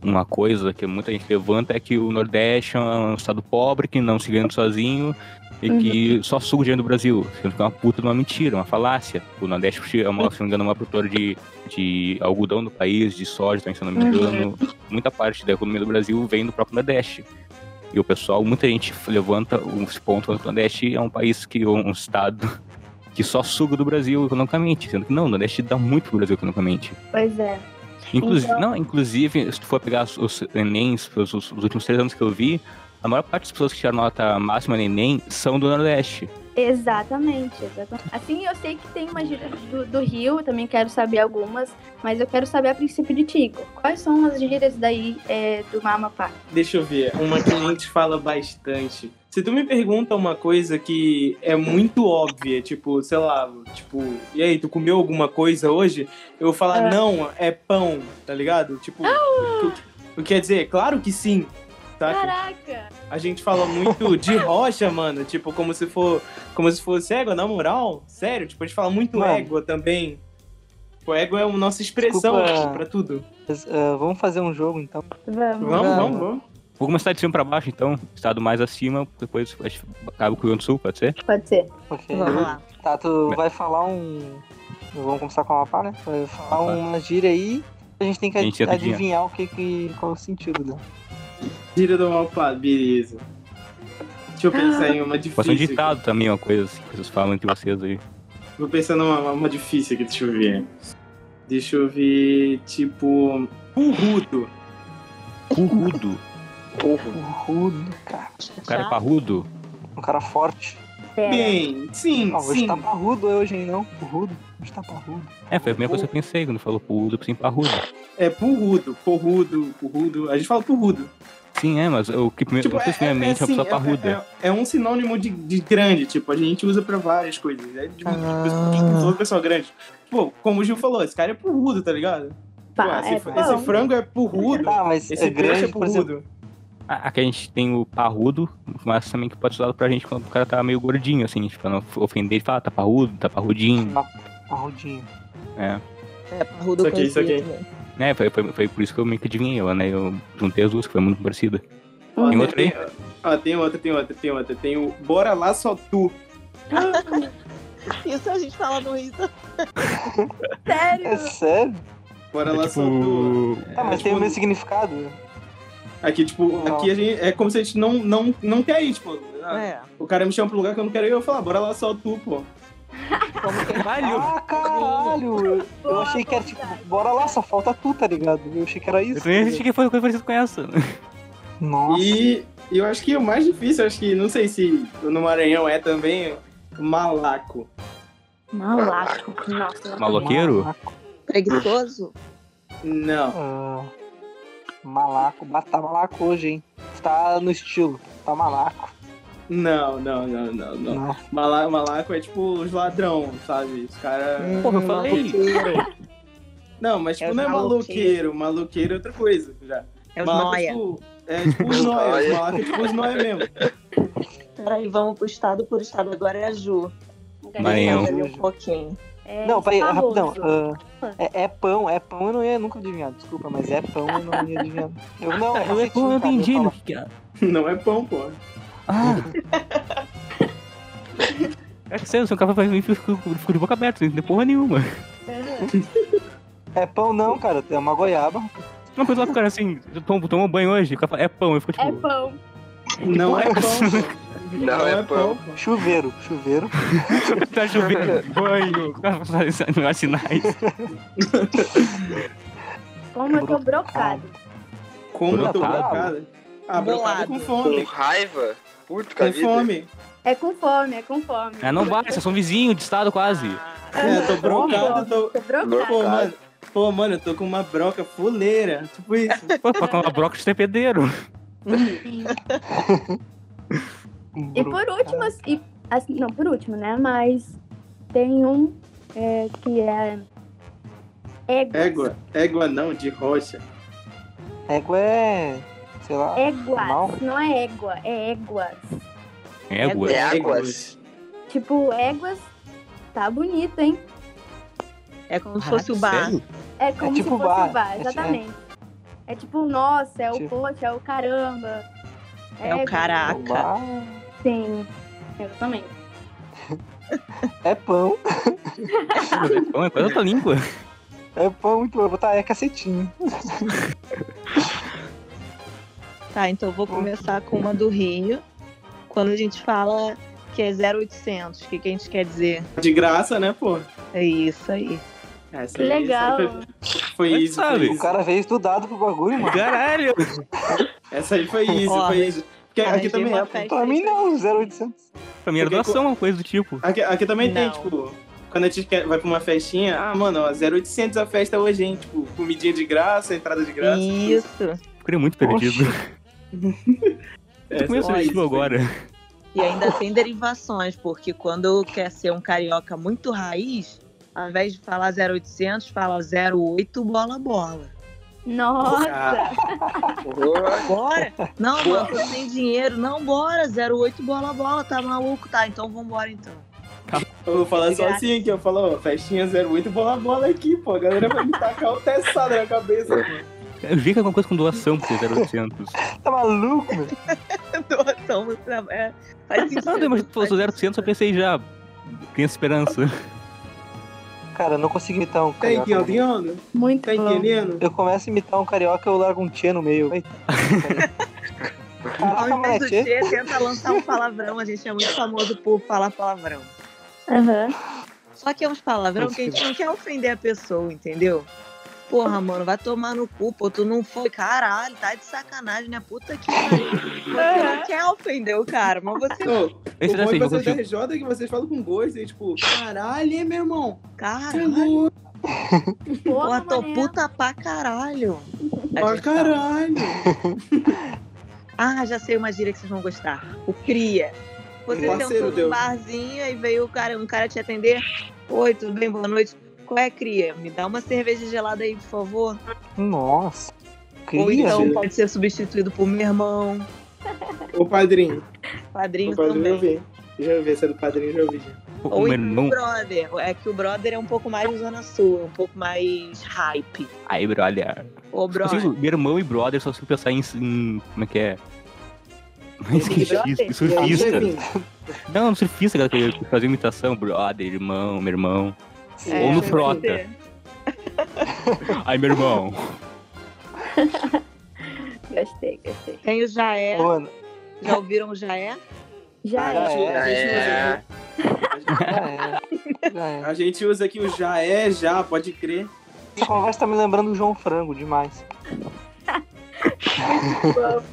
uma coisa que muita gente levanta é que o Nordeste é um estado pobre, que não se ganha sozinho e que só suga o dinheiro do Brasil, sendo que é uma puta de uma mentira, uma falácia. O Nordeste é uma, se não me engano, uma produtora de, de algodão do país, de soja, também, se não me engano. Muita parte da economia do Brasil vem do próprio Nordeste. E o pessoal, muita gente levanta pontos que o Nordeste é um país que, um estado que só suga do Brasil economicamente, sendo que não, o Nordeste dá muito pro Brasil economicamente. Pois é. Inclusive, Então- não, inclusive, se tu for pegar os, os Enems, os, os- os últimos três anos que eu vi, a maior parte das pessoas que tiraram nota máxima no Enem são do Nordeste. Exatamente, exatamente. Assim, eu sei que tem uma gíria do, do Rio, eu também quero saber algumas, mas eu quero saber a princípio de Tigo. Quais são as gírias daí é, do Amapá? Deixa eu ver, uma que a gente fala bastante. Se tu me pergunta uma coisa que é muito óbvia, tipo, sei lá, tipo, e aí, tu comeu alguma coisa hoje? Eu vou falar, Ah. não, é pão, tá ligado? Tipo, o que- o que quer dizer? Claro que sim, saca? Caraca! A gente fala muito de [laughs] rocha, mano, tipo, como se for, como se fosse égua, na moral, sério, tipo, a gente fala muito Mano. égua também. O égua é a nossa expressão Desculpa. tipo, pra tudo. Mas, ah, vamos fazer um jogo então. Vamos, Vamos. vamos, vamos. Vou começar de cima pra baixo, então. Estado mais acima, depois a gente acaba com o Rio Grande do Sul, pode ser? Pode ser. Ok. Vamos lá. Tá, tu vai falar um. Vamos começar com a Amapá, né? Vai falar uma gíria aí. A gente tem que gente tenta adivinhar o que, que qual o sentido dela. Gira do Malpá, beleza. Deixa eu pensar em uma Pode ser um difícil. aqui. ditado também, uma coisa assim, que vocês falam entre vocês aí. Vou pensar numa uma difícil aqui, deixa eu ver. Deixa eu ver, tipo. Urrudo. Currudo. Rudo, cara. O cara é parrudo. Um cara forte. Pera. Bem, sim, Ah, hoje sim. tá parrudo hoje, hein, não? Parrudo. Hoje tá parrudo. É, foi a primeira coisa que eu pensei quando falou pudo, sim, parrudo. É purrudo, porrudo, porrudo. A gente fala purrudo. Sim, é, mas o que primeiro, Tipo, não sei se primeiramente é, assim, uma pessoa parruda. é- é um sinônimo de, de grande, tipo, a gente usa pra várias coisas. É de, Ah. pessoa, toda pessoa grande. Tipo, como o Gil falou, esse cara é purrudo, tá ligado? Pá, Pô, esse, é esse frango é purrudo, Ah, mas esse é peixe grande, é por exemplo. Ah, Aqui a gente tem o parrudo, mas também que pode ser usado pra gente quando o cara tá meio gordinho, assim, tipo, pra não ofender, ele fala, tá parrudo, tá parrudinho. Parrudinho. É. É, parrudo Isso aqui, isso aqui. também. É, foi, foi, foi por isso que eu meio que adivinhei ela, né? Eu juntei as duas, que foi muito parecida. Ó, Tem outra aí? Tem, ó, tem outra, tem outra, tem outra. Tem o Bora Lá Só Tu. [laughs] Isso a gente fala no Rio. Sério? É sério? Bora É Lá tipo- Só Tu. Tá, mas É, tem o tipo, mesmo significado. Aqui, tipo, Não. aqui a gente, é como se a gente não, não, não quer ir, tipo. ah, É. O cara me chama pra um lugar que eu não quero ir, eu falo, bora lá só tu, pô. Como quem Ah, caralho! Eu achei que era tipo, bora lá, só falta tu, tá ligado? Eu achei que era isso. Eu também achei que foi coisa parecida com essa. Nossa. E e eu acho que o mais difícil, acho que, não sei se no Maranhão é também malaco. Malaco. Nossa. Maloqueiro? Malaco. preguiçoso. Não. Ah, malaco. Tá malaco hoje, hein? Tá no estilo. Tá malaco. Não, não, não, não, não. Não. Mala- malaco é tipo os ladrão, sabe? Os caras. Porra, eu falei. Não, mas tipo, É não é maloqueiro. maloqueiro. Maloqueiro é outra coisa já. É os Malaco noia. tipo, é tipo os [laughs] noia. Os Noia. malaco é tipo os noia mesmo. Peraí, vamos pro estado por estado. Agora é a Ju. Maranhão. Um pouquinho. É Não, peraí, rapidão. ah, é, é pão, é pão, eu não ia nunca adivinhar, desculpa, mas é pão, eu não ia adivinhar. Eu não, Eu, eu, eu entendi no que é. Não é pão, pô. Ah! É que sério, seu cara vai ficou ficou de boca aberta, não tem porra nenhuma. É pão não, cara, é uma goiaba. Não, pro cara assim, toma, toma banho hoje, é pão, eu fico É tipo, pão. Não é [laughs] pão. Pô. Não é pão. pô. Chuveiro, chuveiro. [laughs] tá chovendo, banho, o cara faz faz sinais. Como eu tô brocado. Como eu tô Brocado? Ah, brocado com Com fome. raiva? Puto com Com fome. É com fome, é com fome. Ah, não vai, vocês são vizinhos de estado quase. É, tô brocado, tô. Tô brocado. Pô, mano. Pô, mano, eu tô com uma broca fuleira. Tipo isso. [laughs] Pô, pra com uma broca de trepedeiro. [laughs] E por último, assim, e, assim, não, por último, né? Mas tem um é, que é. Éguas. Égua. Égua não, de rocha. Égua é. sei lá. Éguas. Mal. Não é égua, é éguas. Égua. É águas. Tipo, éguas. Tá bonito, hein? É como se fosse o bar. sério? É como tipo se fosse bar, o bar, é- exatamente. É tipo, nossa, é o Tipo- poxa, é o caramba. É o éguas. caraca. Ah, Sim, exatamente. É pão. Pão é coisa da língua. É pão muito bom. Vou botar é cacetinho. Tá, então eu vou começar com uma do Rio. Quando a gente fala que é 0800, o que, que a gente quer dizer? De graça, né, pô? É isso aí. Essa Que aí- legal. Aí foi, foi isso. sabe, Foi O isso. cara veio estudado pro bagulho, mano. Caralho! Essa aí foi isso, Ó, foi isso. Porque aqui também é. festa Pra mim aí. não, 0800. Pra mim era Porque doação, uma coisa do tipo. Aqui, aqui também tem, Não. tipo, quando a gente quer, vai pra uma festinha, ah, mano, ó, 0800 a festa hoje, hein? Tipo, comidinha de graça, entrada de graça. Isso. Fiquei muito perdido. Essa [laughs] Eu conheço o estilo agora. E ainda tem derivações, porque quando quer ser um carioca muito raiz, ao invés de falar 0800, fala 08 bola bola. Nossa! Bora? Não, mano, tô sem dinheiro. Não, bora. 08 bola bola, tá maluco? Tá, então vambora então. eu vou falar De só assim aqui, eu falo, ó, festinha 08, bola bola aqui, pô. A galera vai me tacar o teçada na cabeça, pô. Eu vi que é alguma coisa com doação pra ser 0800. Tá maluco, meu? [laughs] Doação, é, faz sentido. Não, mas tu falou faz 0800, eu pensei já. Criança Esperança. Cara, eu não consigo imitar um Tá carioca. entendendo? Muito Tá bom. entendendo? Eu começo a imitar um carioca, eu largo um tchê no meio. Eita. Ao Caraca, invés do. Tchê, tenta lançar um palavrão. A gente é muito famoso por falar palavrão. Aham. Só que é uns palavrão que a gente não quer ofender a pessoa, entendeu? Porra, mano, vai tomar no cu, pô. Tu não foi. Caralho, tá de sacanagem, né? Puta que pariu. Você não [laughs] quer ofender o cara, mas você. Ô, Esse o bom de vocês jogo da de... RJ é que vocês falam com gosto e tipo, caralho, hein, meu irmão? É Caralho, louco, porra, Porra, tô puta pra caralho. Pra fala, caralho. [laughs] Ah, já sei uma gíria que vocês vão gostar. O cria. Você Parceiro sentou teu. barzinho e veio o cara, um cara te atender. Oi, tudo bem? Boa noite. Qual é, cria? Me dá uma cerveja gelada aí, por favor. Nossa. Ou Cria, então gente. pode ser substituído por meu irmão, O padrinho. padrinho O padrinho eu também. vi. Já vi, essa do padrinho já vi. já. O Ou meu então irmão... brother. É que o brother é um pouco mais de Zona Sul, um pouco mais hype. Aí, brother. Ô, Eu brother. consigo- meu irmão e brother só consigo pensar em, em- Como é que é? Esqueci, [laughs] brother? surfista. Não, surfista, cara, que fazia imitação, brother, irmão, meu irmão. É, Ou no frota. [laughs] Ai, meu irmão. Gostei, gostei. Tem o Jaé. Mano, Já ouviram o Jaé? Já já é. a gente usa aqui- Já é. Já é. A gente usa aqui o já é, já, pode crer. Essa conversa tá me lembrando o João Frango demais. [laughs]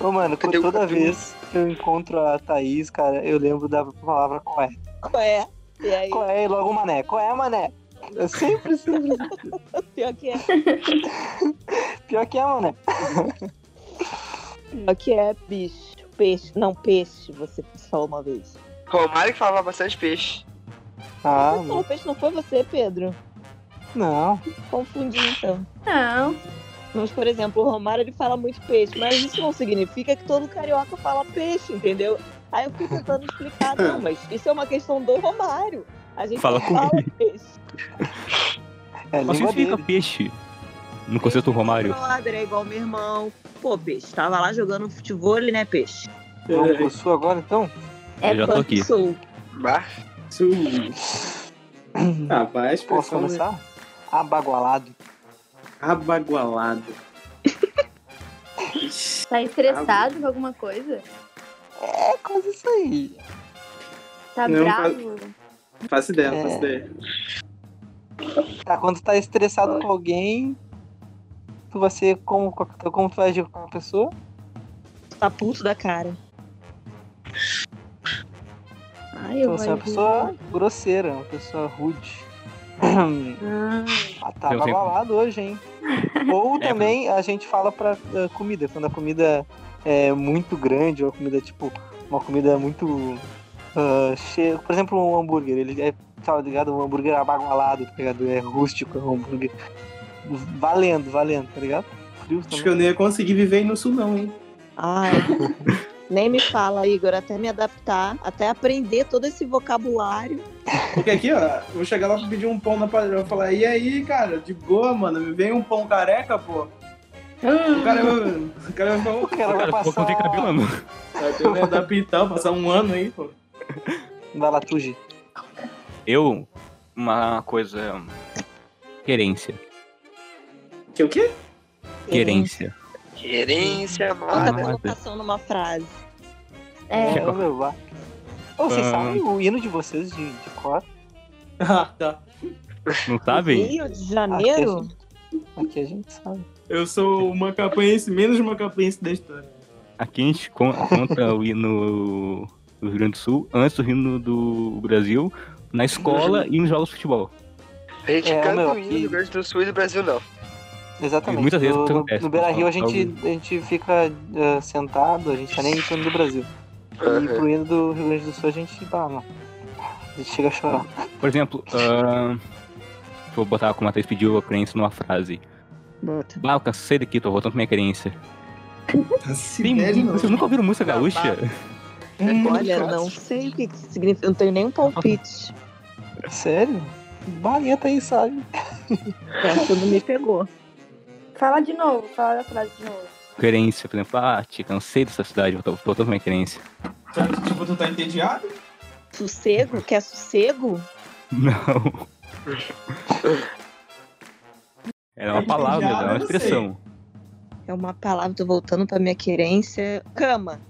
Ô, mano, toda vez que eu encontro a Thaís, cara, eu lembro da palavra coé. Qual é? E aí, Coé e logo mané. Coé, mané. Eu sempre, sempre. [laughs] pior que é. Pior que é, mané. Pior que é bicho. Peixe. Não, peixe, você falou uma vez. Romário que falava bastante peixe. Ah, Você falou peixe, não foi você, Pedro? não. Confundi então. Não. Mas, por exemplo, o Romário ele fala muito peixe, mas isso não significa que todo carioca fala peixe, entendeu? Aí eu fiquei tentando explicar, não, [laughs] mas isso é uma questão do Romário. A gente Fala não fala peixe. É Mas significa dele. peixe. No conceito Romário. Brother é igual meu irmão. Pô, peixe, tava lá jogando futebol, né, peixe? Vamos pro sul agora, então? É Eu já tô aqui. sou? Bah. Sul. Ah, a Posso né? começar? Abagualado. abagualado. Tá estressado com alguma coisa? É quase isso aí. Tá Não, bravo? Faço ideia, É. faço ideia. Tá, quando tu tá estressado com alguém, tu vai ser como, como tu vai agir com a pessoa? Tá puto da cara. Ai, eu Tu vai ser uma pessoa grosseira, uma pessoa rude. Ah, Ah, tá Eu sempre- abalado hoje, hein? [laughs] Ou É, também a gente fala pra uh, comida, quando a comida é muito grande, ou a comida, tipo, uma comida muito uh, cheia. Por exemplo, um hambúrguer, ele é, tá ligado? Um hambúrguer abagualado, tá ligado? É rústico, é um hambúrguer. Valendo, valendo, tá ligado? Frio Acho que eu não ia conseguir viver aí no sul, não, hein? Ai. [laughs] Nem me fala, Igor, até me adaptar, até aprender todo esse vocabulário. Porque aqui, ó, vou chegar lá pra pedir um pão na padaria. Eu vou falar, e aí, cara, de boa, mano, me vem um pão careca, pô. O cara, o cara vai falar, O cara vai passar. não tem cabelo, não. vai ter que adaptar, passar um ano aí, pô. Vai lá, Tuji. Eu, uma coisa. Querência. Que o quê? Querência. Querência, Ah, mano. colocação numa frase. é. Ô, meu, vá. Ô, vocês Ah. sabem o hino de vocês de, de cor? Ah, tá. Não sabem? Rio de Janeiro? Aqui a gente sabe. Eu sou o macapense, menos macapense da história. Aqui a gente con- conta o hino do Rio Grande do Sul antes do hino do Brasil, na escola e nos jogos de futebol. A gente É, canta meu, o hino do Rio Grande do Sul e do Brasil, não. Exatamente. E muitas vezes no, acontece, no Beira Rio a gente, a gente fica eh, sentado, a gente tá nem no hino do Brasil. E Aham. pro hino do Rio Grande do Sul a gente, bah, não. A gente chega a chorar. Por exemplo, ah, vou botar como a Thaís pediu a crença numa frase. Bota. Ah, eu cansei daqui, tô voltando pra minha querência. Tem- de novo. vocês nunca ouviram música Tá, gaúcha? Olha, não sei o que, que significa, não tenho nenhum palpite. Sério? Baleta aí, sabe? [laughs] Essa não me pegou. Fala de novo, fala a frase de novo. Querência, por exemplo, ah, te cansei dessa cidade, voltando pra minha querência. Tipo, tu tá entediado? Sossego? Quer sossego? Não. [laughs] É uma palavra, é uma expressão. É uma palavra, tô voltando pra minha querência. Cama.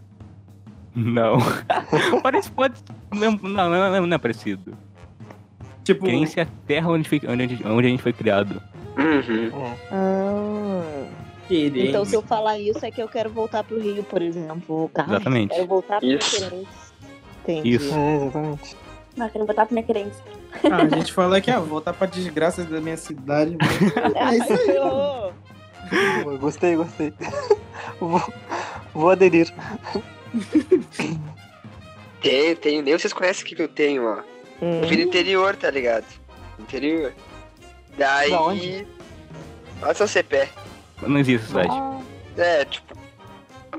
Não. [laughs] Parece pode. Não, não, não, não é parecido. Tipo, Querência é a terra onde, foi- onde, a gente- onde a gente foi criado. Uhum. Ah. Querendo. Então, se eu falar isso, é que eu quero voltar pro Rio, por exemplo. Ai, Exatamente. Quero voltar pro Isso. Querência. Entendi. Isso. É, exatamente. Não, quero botar pra minha crença. Ah, a gente fala que, ah, voltar pra desgraça da minha cidade. É isso aí. Gostei, gostei. vou, vou aderir. Tenho, tenho. Nem vocês conhecem o que, que eu tenho, ó. Hum. Eu vim do interior, tá ligado? Interior. Daí. Da onde? Olha São Cepé. Não existe cidade. Ah, É, tipo.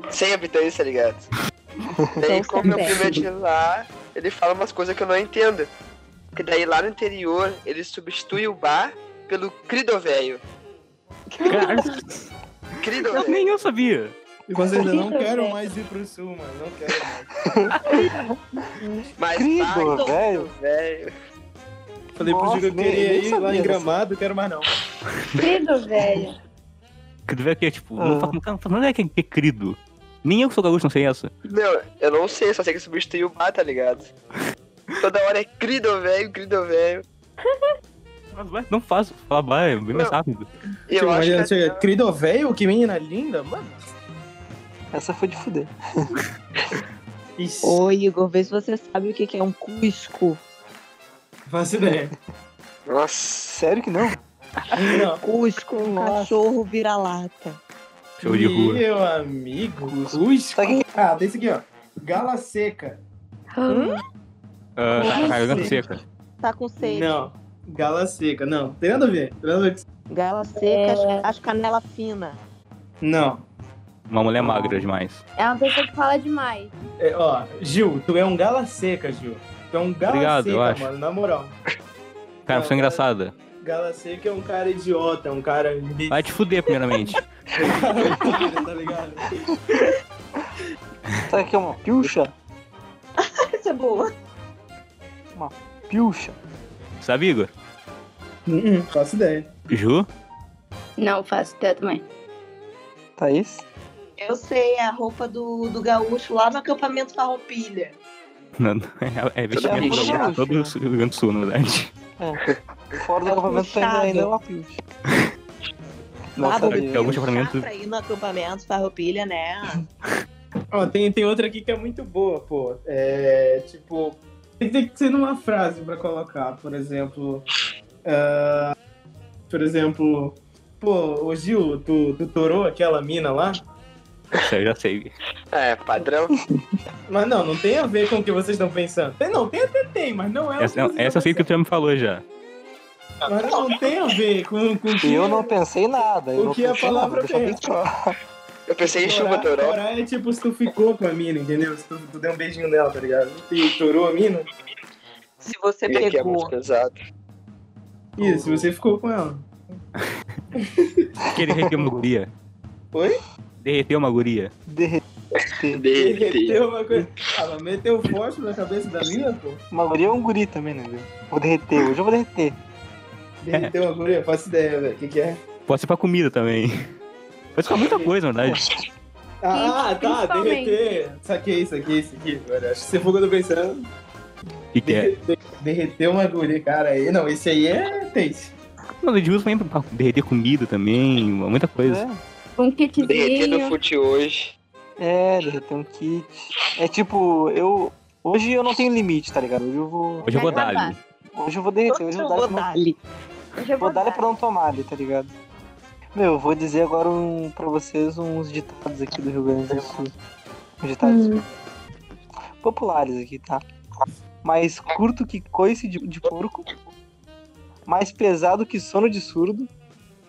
100 habitantes, tá ligado? [laughs] Daí, São como meu primo é de lá, ele fala umas coisas que eu não entendo. Porque daí lá no interior, ele substitui o bar pelo crido velho. Crido nem velho. eu sabia. E certeza, não quero mais ir pro sul, mano. Não quero mais. Mas Crido bar, velho? velho. Falei pro Nossa, Gil que eu nem- queria nem ir lá em. Gramado, quero mais não. Crido, velho. Crido velho que é tipo, Ah. não, faz- não, não é que que é crido. Nem eu que sou gaúcho não sei essa. Não, eu não sei, só sei que substitui o bar, tá ligado? Toda hora é crido velho, crido velho. Não faz, fala vai, é bem mais rápido. Eu Tipo, acho imagina, que chega, Crido velho, que menina linda, mano. essa foi de fuder. [laughs] Ixi, Ô, Igor, vê se você sabe o que que é um cusco. faço ideia. Nossa. Sério que não? Não. Cusco, um Nossa. cachorro vira-lata. Show de rua. Meu amigo, Cusco. Sabe Ah, tem esse aqui, ó. Gala seca. Ah, tá carregando seca. Tá com sede. Não, gala seca. Não, tem nada a ver. Tem nada a ver. Gala seca, É. as, canelas finas. Não. Uma mulher magra demais. É uma pessoa que fala demais. É, ó, Gil, tu é um gala seca, Gil. Tu é um gala Obrigado, seca, eu acho. mano, na moral. Cara, você é engraçada. Gala seca é um cara idiota, um cara Vai te fuder, primeiramente. [laughs] tá ligado? O que é uma pilcha? [laughs] Essa é boa. Pilcha. Sabe, Igor? Hum, faço ideia. Ju? Não, faço ideia também. Thaís? Eu sei, é a roupa do, do gaúcho lá no acampamento Farroupilha. [laughs] Não, não, é, é vestimento gaúcho, todo o Rio Grande do Sul, na verdade. Fora do É acampamento ainda, ainda é uma pilcha. Não Lá sabia. que alguns puxar acampamentos- pra ir no acampamento Farroupilha, né? [laughs] Ó, tem, tem outra aqui que é muito boa, pô. É, tipo, tem, que ser numa frase pra colocar, por exemplo. ah, por exemplo, pô, ô Gil, tu, tu torou aquela mina lá? Eu já sei. É, padrão. [laughs] Mas não, não tem a ver com o que vocês estão pensando. Tem, não, tem até tem, mas não é o Essa, essa eu sei que já me falou já. Mas não tem a ver com, com o que... Eu não pensei nada. Eu O não que a pensei palavra nada, pensa. Eu pensei em chuva, toró. torar é tipo se tu ficou com a mina, entendeu? Se tu, tu deu um beijinho nela, tá ligado? E torou a mina, Se você E aqui é pegou. muito pesado. isso, você ficou com ela. [laughs] Que derreteu uma guria. Oi? Derreteu uma guria. Derreter. Derreteu uma coisa. Ah, mas meteu forte na cabeça da mina, pô. Uma guria é um guri também, né? viu? Vou derreter. Hoje eu vou derreter. Derreteu uma guria, faço ideia, velho. O que, que é? Pode ser pra comida também. Pode pra muita coisa, na verdade. [laughs] Ah, tá, derreter. Saquei, saquei isso aqui, velho. Acho que você for o que eu tô pensando. O que, que é? Derreter, uma guria, cara. Aí, não, esse aí é taste. Não, eles usam também pra derreter comida também, muita coisa. Um Derreter no kitzinho. fute hoje. É, é, derreter um kit. É tipo, eu. Hoje eu não tenho limite, tá ligado? Hoje eu vou. Hoje eu vou dar. Hoje eu vou derreter. Hoje eu vou dar. Hoje eu Vou dar dar. pra não tomar ali, tá ligado? Meu, eu vou dizer agora um, pra vocês uns ditados aqui do Rio Grande do Sul. Ditados Hum. populares aqui, tá? Mais curto que coice de, de porco. Mais pesado que sono de surdo.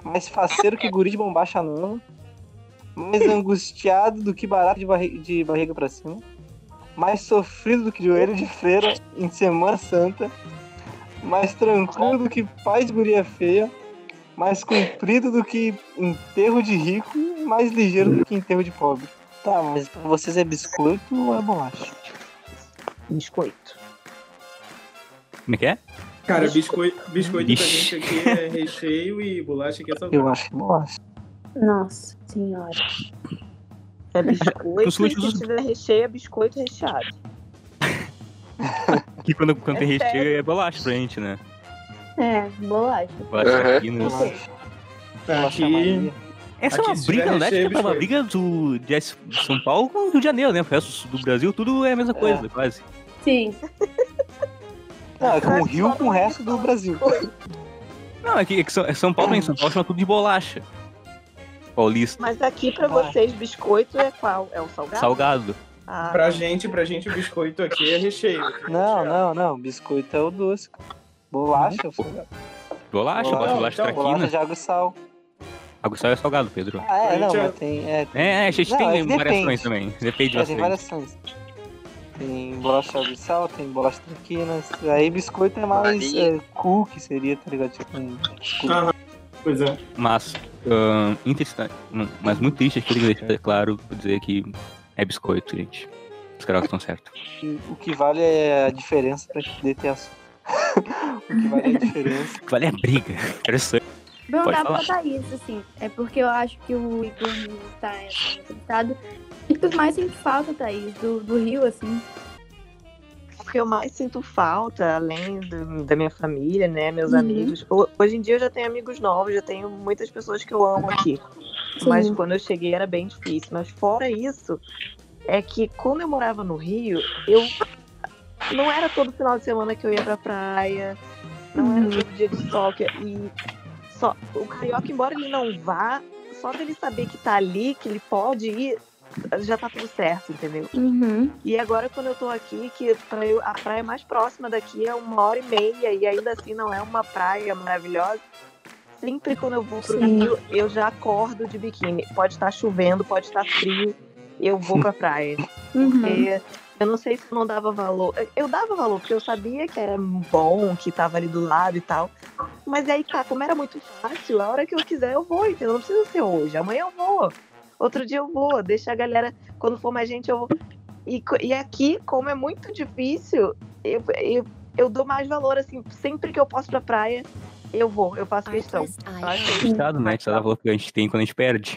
Mais faceiro que guri de bombacha nova. Mais [laughs] angustiado do que barato de, barri- de barriga pra cima. Mais sofrido do que joelho de freira em Semana Santa. Mais tranquilo do que de guria feia. Mais comprido do que enterro de rico. Mais ligeiro do que enterro de pobre. Tá, mas pra vocês é biscoito ou é bolacha? Biscoito. Como é que é? Cara, biscoito, biscoito pra gente aqui é recheio e bolacha aqui é salgado. Eu acho que é bolacha. Nossa senhora. É biscoito. E se tiver recheio, é biscoito recheado. [laughs] Que quando, quando É tem recheio sério. é bolacha pra gente, né? É, bolacha. Bolacha aqui no... Bolacha. Bolacha Aqui. Essa é uma briga, recheio, que é uma briga do, de São Paulo com o Rio de Janeiro, né? O resto do Brasil, tudo é a mesma coisa, quase. Sim. Não, é com o Rio com o resto do Brasil. Não, é que, é que São, é São Paulo, em São Paulo chama tudo de bolacha. Paulista, Mas aqui pra Ah. vocês, biscoito é qual? É o salgado? salgado. Ah, pra gente, pra gente, o biscoito aqui é recheio. Não, não, não. Biscoito é o doce. Bolacha, é salgado. Bolacha, Bolacha, bolacha, bolacha então, Bolacha traquina. de água e sal. Água e sal é salgado, Pedro. Ah, é, não, Gente, mas tem. É, É, é, a gente Não, é tem que variações também. Depende é, tem variações. Tem bolacha de água e sal, tem bolacha traquinas. Aí biscoito é mais é, cookie, seria, tá ligado? Tipo um cookie. Ah, Pois é. Mas, ahn, interessante, hum, mas muito triste aqui, que deixar claro, dizer que é biscoito, gente. Os caras estão certos. O que vale é a diferença pra poder ter açúcar. [laughs] o que vale é a diferença. O que vale é a briga. Interessante. Perguntar Pode pra Thaís, assim, é porque eu acho que o Igor não tá entrevistado. O que tu mais sente falta, Thaís, do, do Rio, assim? O que eu mais sinto falta, além do- da minha família, né, meus Uhum. amigos. ho- Hoje em dia eu já tenho amigos novos, já tenho muitas pessoas que eu amo aqui. Mas Sim. quando eu cheguei era bem difícil. Mas fora isso, é que quando eu morava no Rio, eu não era todo final de semana que eu ia pra praia, não era Uhum. todo dia de sol. Que, e só, o carioca, embora ele não vá, só dele saber que tá ali, que ele pode ir, já tá tudo certo, entendeu? Uhum. E agora quando eu tô aqui, que pra eu, a praia mais próxima daqui é uma hora e meia, e ainda assim não é uma praia maravilhosa. Sempre quando eu vou pro Sim. Rio, eu já acordo de biquíni. Pode estar chovendo, pode estar frio, eu vou pra praia. Uhum. Porque eu não sei se eu não dava valor. Eu dava valor, porque eu sabia que era bom, que tava ali do lado e tal. Mas aí, tá, como era muito fácil, a hora que eu quiser eu vou, entendeu? Não precisa ser hoje. Amanhã eu vou. Outro dia eu vou. Deixa a galera, quando for mais gente, eu vou. E, e aqui, como é muito difícil, eu, eu, eu dou mais valor, assim, sempre que eu posso pra praia, eu vou, eu faço questão. Eu acho Estado, né? Valor que a gente tem quando a gente perde.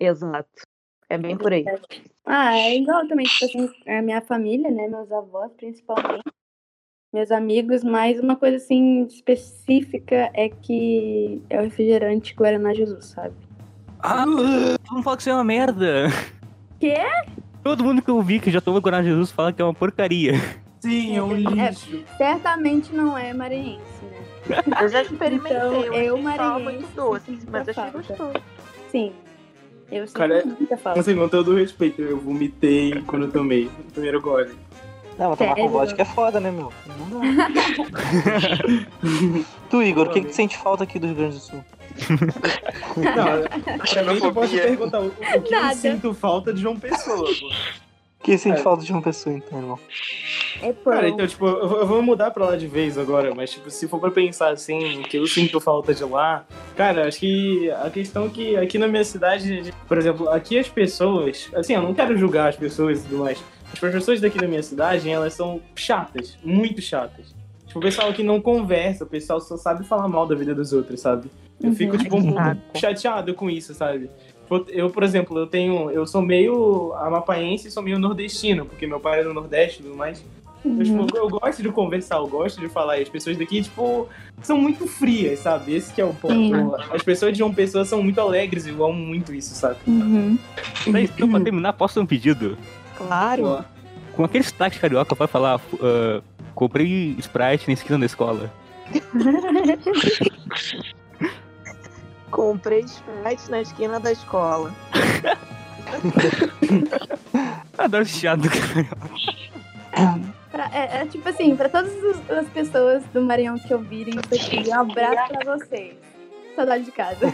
Exato. É bem por aí. Ah, é igual também, tipo assim, a minha família, né? Meus avós, principalmente. Meus amigos, mas uma coisa assim específica é que é o refrigerante Guaraná Jesus, sabe? Ah, todo mundo fala que isso é uma merda. Quê? Todo mundo que eu vi que já tomou Guaraná Jesus fala que é uma porcaria. Sim, é um lixo. Certamente não é maranhense, né? Eu já experimentei, Então, eu eu, maranhense, muito doce, mas achei falta. gostoso. Sim. Eu sinto Cara, muita falta. Assim, com todo respeito, eu vomitei quando eu tomei o primeiro gole. Não, mas tomar com Sério? vodka é foda, né, meu? Não dá. [laughs] tu, Igor, o que, que tu sente falta aqui do Rio Grande do Sul? Não, mim tu pode Xenofobia. perguntar o, o que Nada. eu sinto falta de João Pessoa, pô. Que sente É. falta de uma pessoa, então, irmão? É pão. Cara, então, tipo, eu vou- mudar pra lá de vez agora, mas, tipo, se for pra pensar assim, que eu sinto falta de lá, cara, acho que a questão é que aqui na minha cidade, por exemplo, aqui as pessoas, assim, eu não quero julgar as pessoas e tudo mais, mas as pessoas daqui da minha cidade, elas são chatas, muito chatas. Tipo, o pessoal que não conversa, o pessoal só sabe falar mal da vida dos outros, sabe? Eu Uhum. fico, tipo, um pouco chateado com isso, sabe? Eu, por exemplo, eu tenho. Eu sou meio amapaense e sou meio nordestino, porque meu pai é do Nordeste e tudo mais. Uhum. Eu, tipo, eu gosto de conversar, eu gosto de falar. E as pessoas daqui, tipo, são muito frias, sabe? Esse que é o ponto. Sim. As pessoas de uma pessoa são muito alegres e eu amo muito isso, sabe? Uhum. Mas, então, pra terminar, posso ter um pedido? Claro. Com aquele sotaque carioca, pode falar, ah, comprei Sprite na esquina da escola. [laughs] Comprei Sprite na esquina da escola. [laughs] Adoro esse chiado do. Pra- é, é tipo assim, pra todas as- as pessoas do Maranhão que ouvirem isso aqui, um abraço pra vocês. Saudade de casa.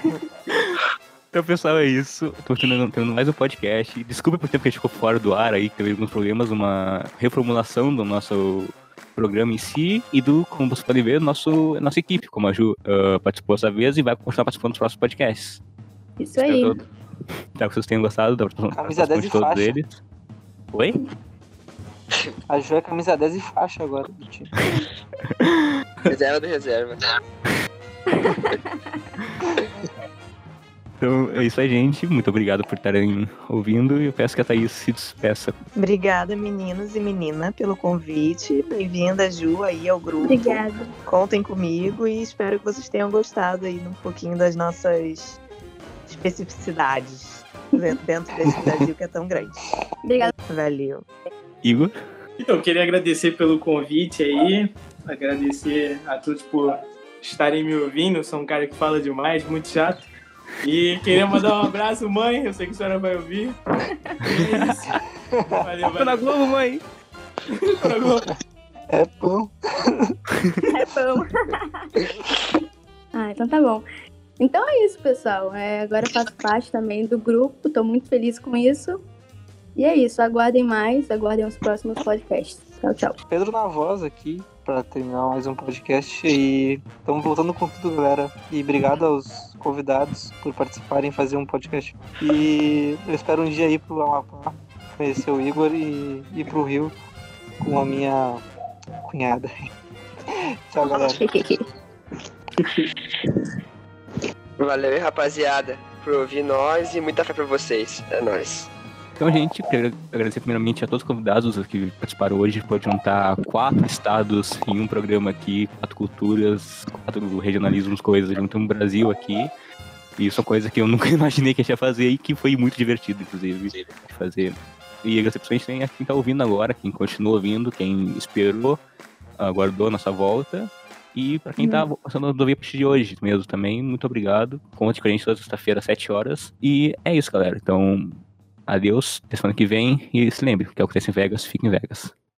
Então, pessoal, é isso. Tô terminando, terminando mais um podcast. Desculpa por tempo que a gente ficou fora do ar aí, que teve alguns problemas, uma reformulação do nosso programa em si e do, como vocês podem ver, nosso, nossa equipe, como a Ju ah, participou dessa vez e vai continuar participando dos próximos podcasts. Isso aí. Espero todo- Espero que vocês tenham gostado da participação Camisa 10 de e todos faixa. eles. Oi? [laughs] A Ju é camisa 10 e faixa agora do time. [laughs] Reserva do reserva. [laughs] Então é isso aí, gente. Muito obrigado por estarem ouvindo e eu peço que a Thaís se despeça. Obrigada, meninos e menina, pelo convite. Bem-vinda, Ju, aí ao grupo. Obrigada. Contem comigo e espero que vocês tenham gostado aí um pouquinho das nossas especificidades dentro desse Brasil que é tão grande. Obrigada. Valeu. Igor? Então, queria agradecer pelo convite aí, agradecer a todos por estarem me ouvindo. Eu sou um cara que fala demais, muito chato. E queria mandar um abraço, mãe. Eu sei que a senhora vai ouvir. É isso. Valeu, Tô na valeu. Globo, mãe! Tô na Globo. É pão. É pão. ah, então tá bom. Então é isso, pessoal. É, agora eu faço parte também do grupo, tô muito feliz com isso. E é isso, aguardem mais, aguardem os próximos podcasts. Tchau, tchau. Pedro na voz aqui pra terminar mais um podcast e estamos voltando com tudo, galera. E obrigado aos convidados por participarem fazer um podcast. E eu espero um dia ir pro Amapá, conhecer o Igor e ir pro Rio com a minha cunhada. [laughs] Tchau, galera. Valeu, rapaziada, por ouvir nós e muita fé pra vocês. É nóis. Então, gente, queria agradecer primeiramente a todos os convidados que participaram hoje por juntar quatro estados em um programa aqui, quatro culturas, quatro regionalismos, coisas, juntando o Brasil aqui. E isso é uma coisa que eu [laughs] nunca imaginei que a gente ia fazer e que foi muito divertido, inclusive, de fazer. E agradecer principalmente a quem tá ouvindo agora, quem continua ouvindo, quem esperou, aguardou a nossa volta. E pra quem tá passando a ouvir a partir de hoje mesmo também, muito obrigado. Conte com a gente toda sexta-feira, às 7 horas. E é isso, galera. Então, adeus, até semana que vem. E se lembre, que é o que acontece em Vegas, fica em Vegas.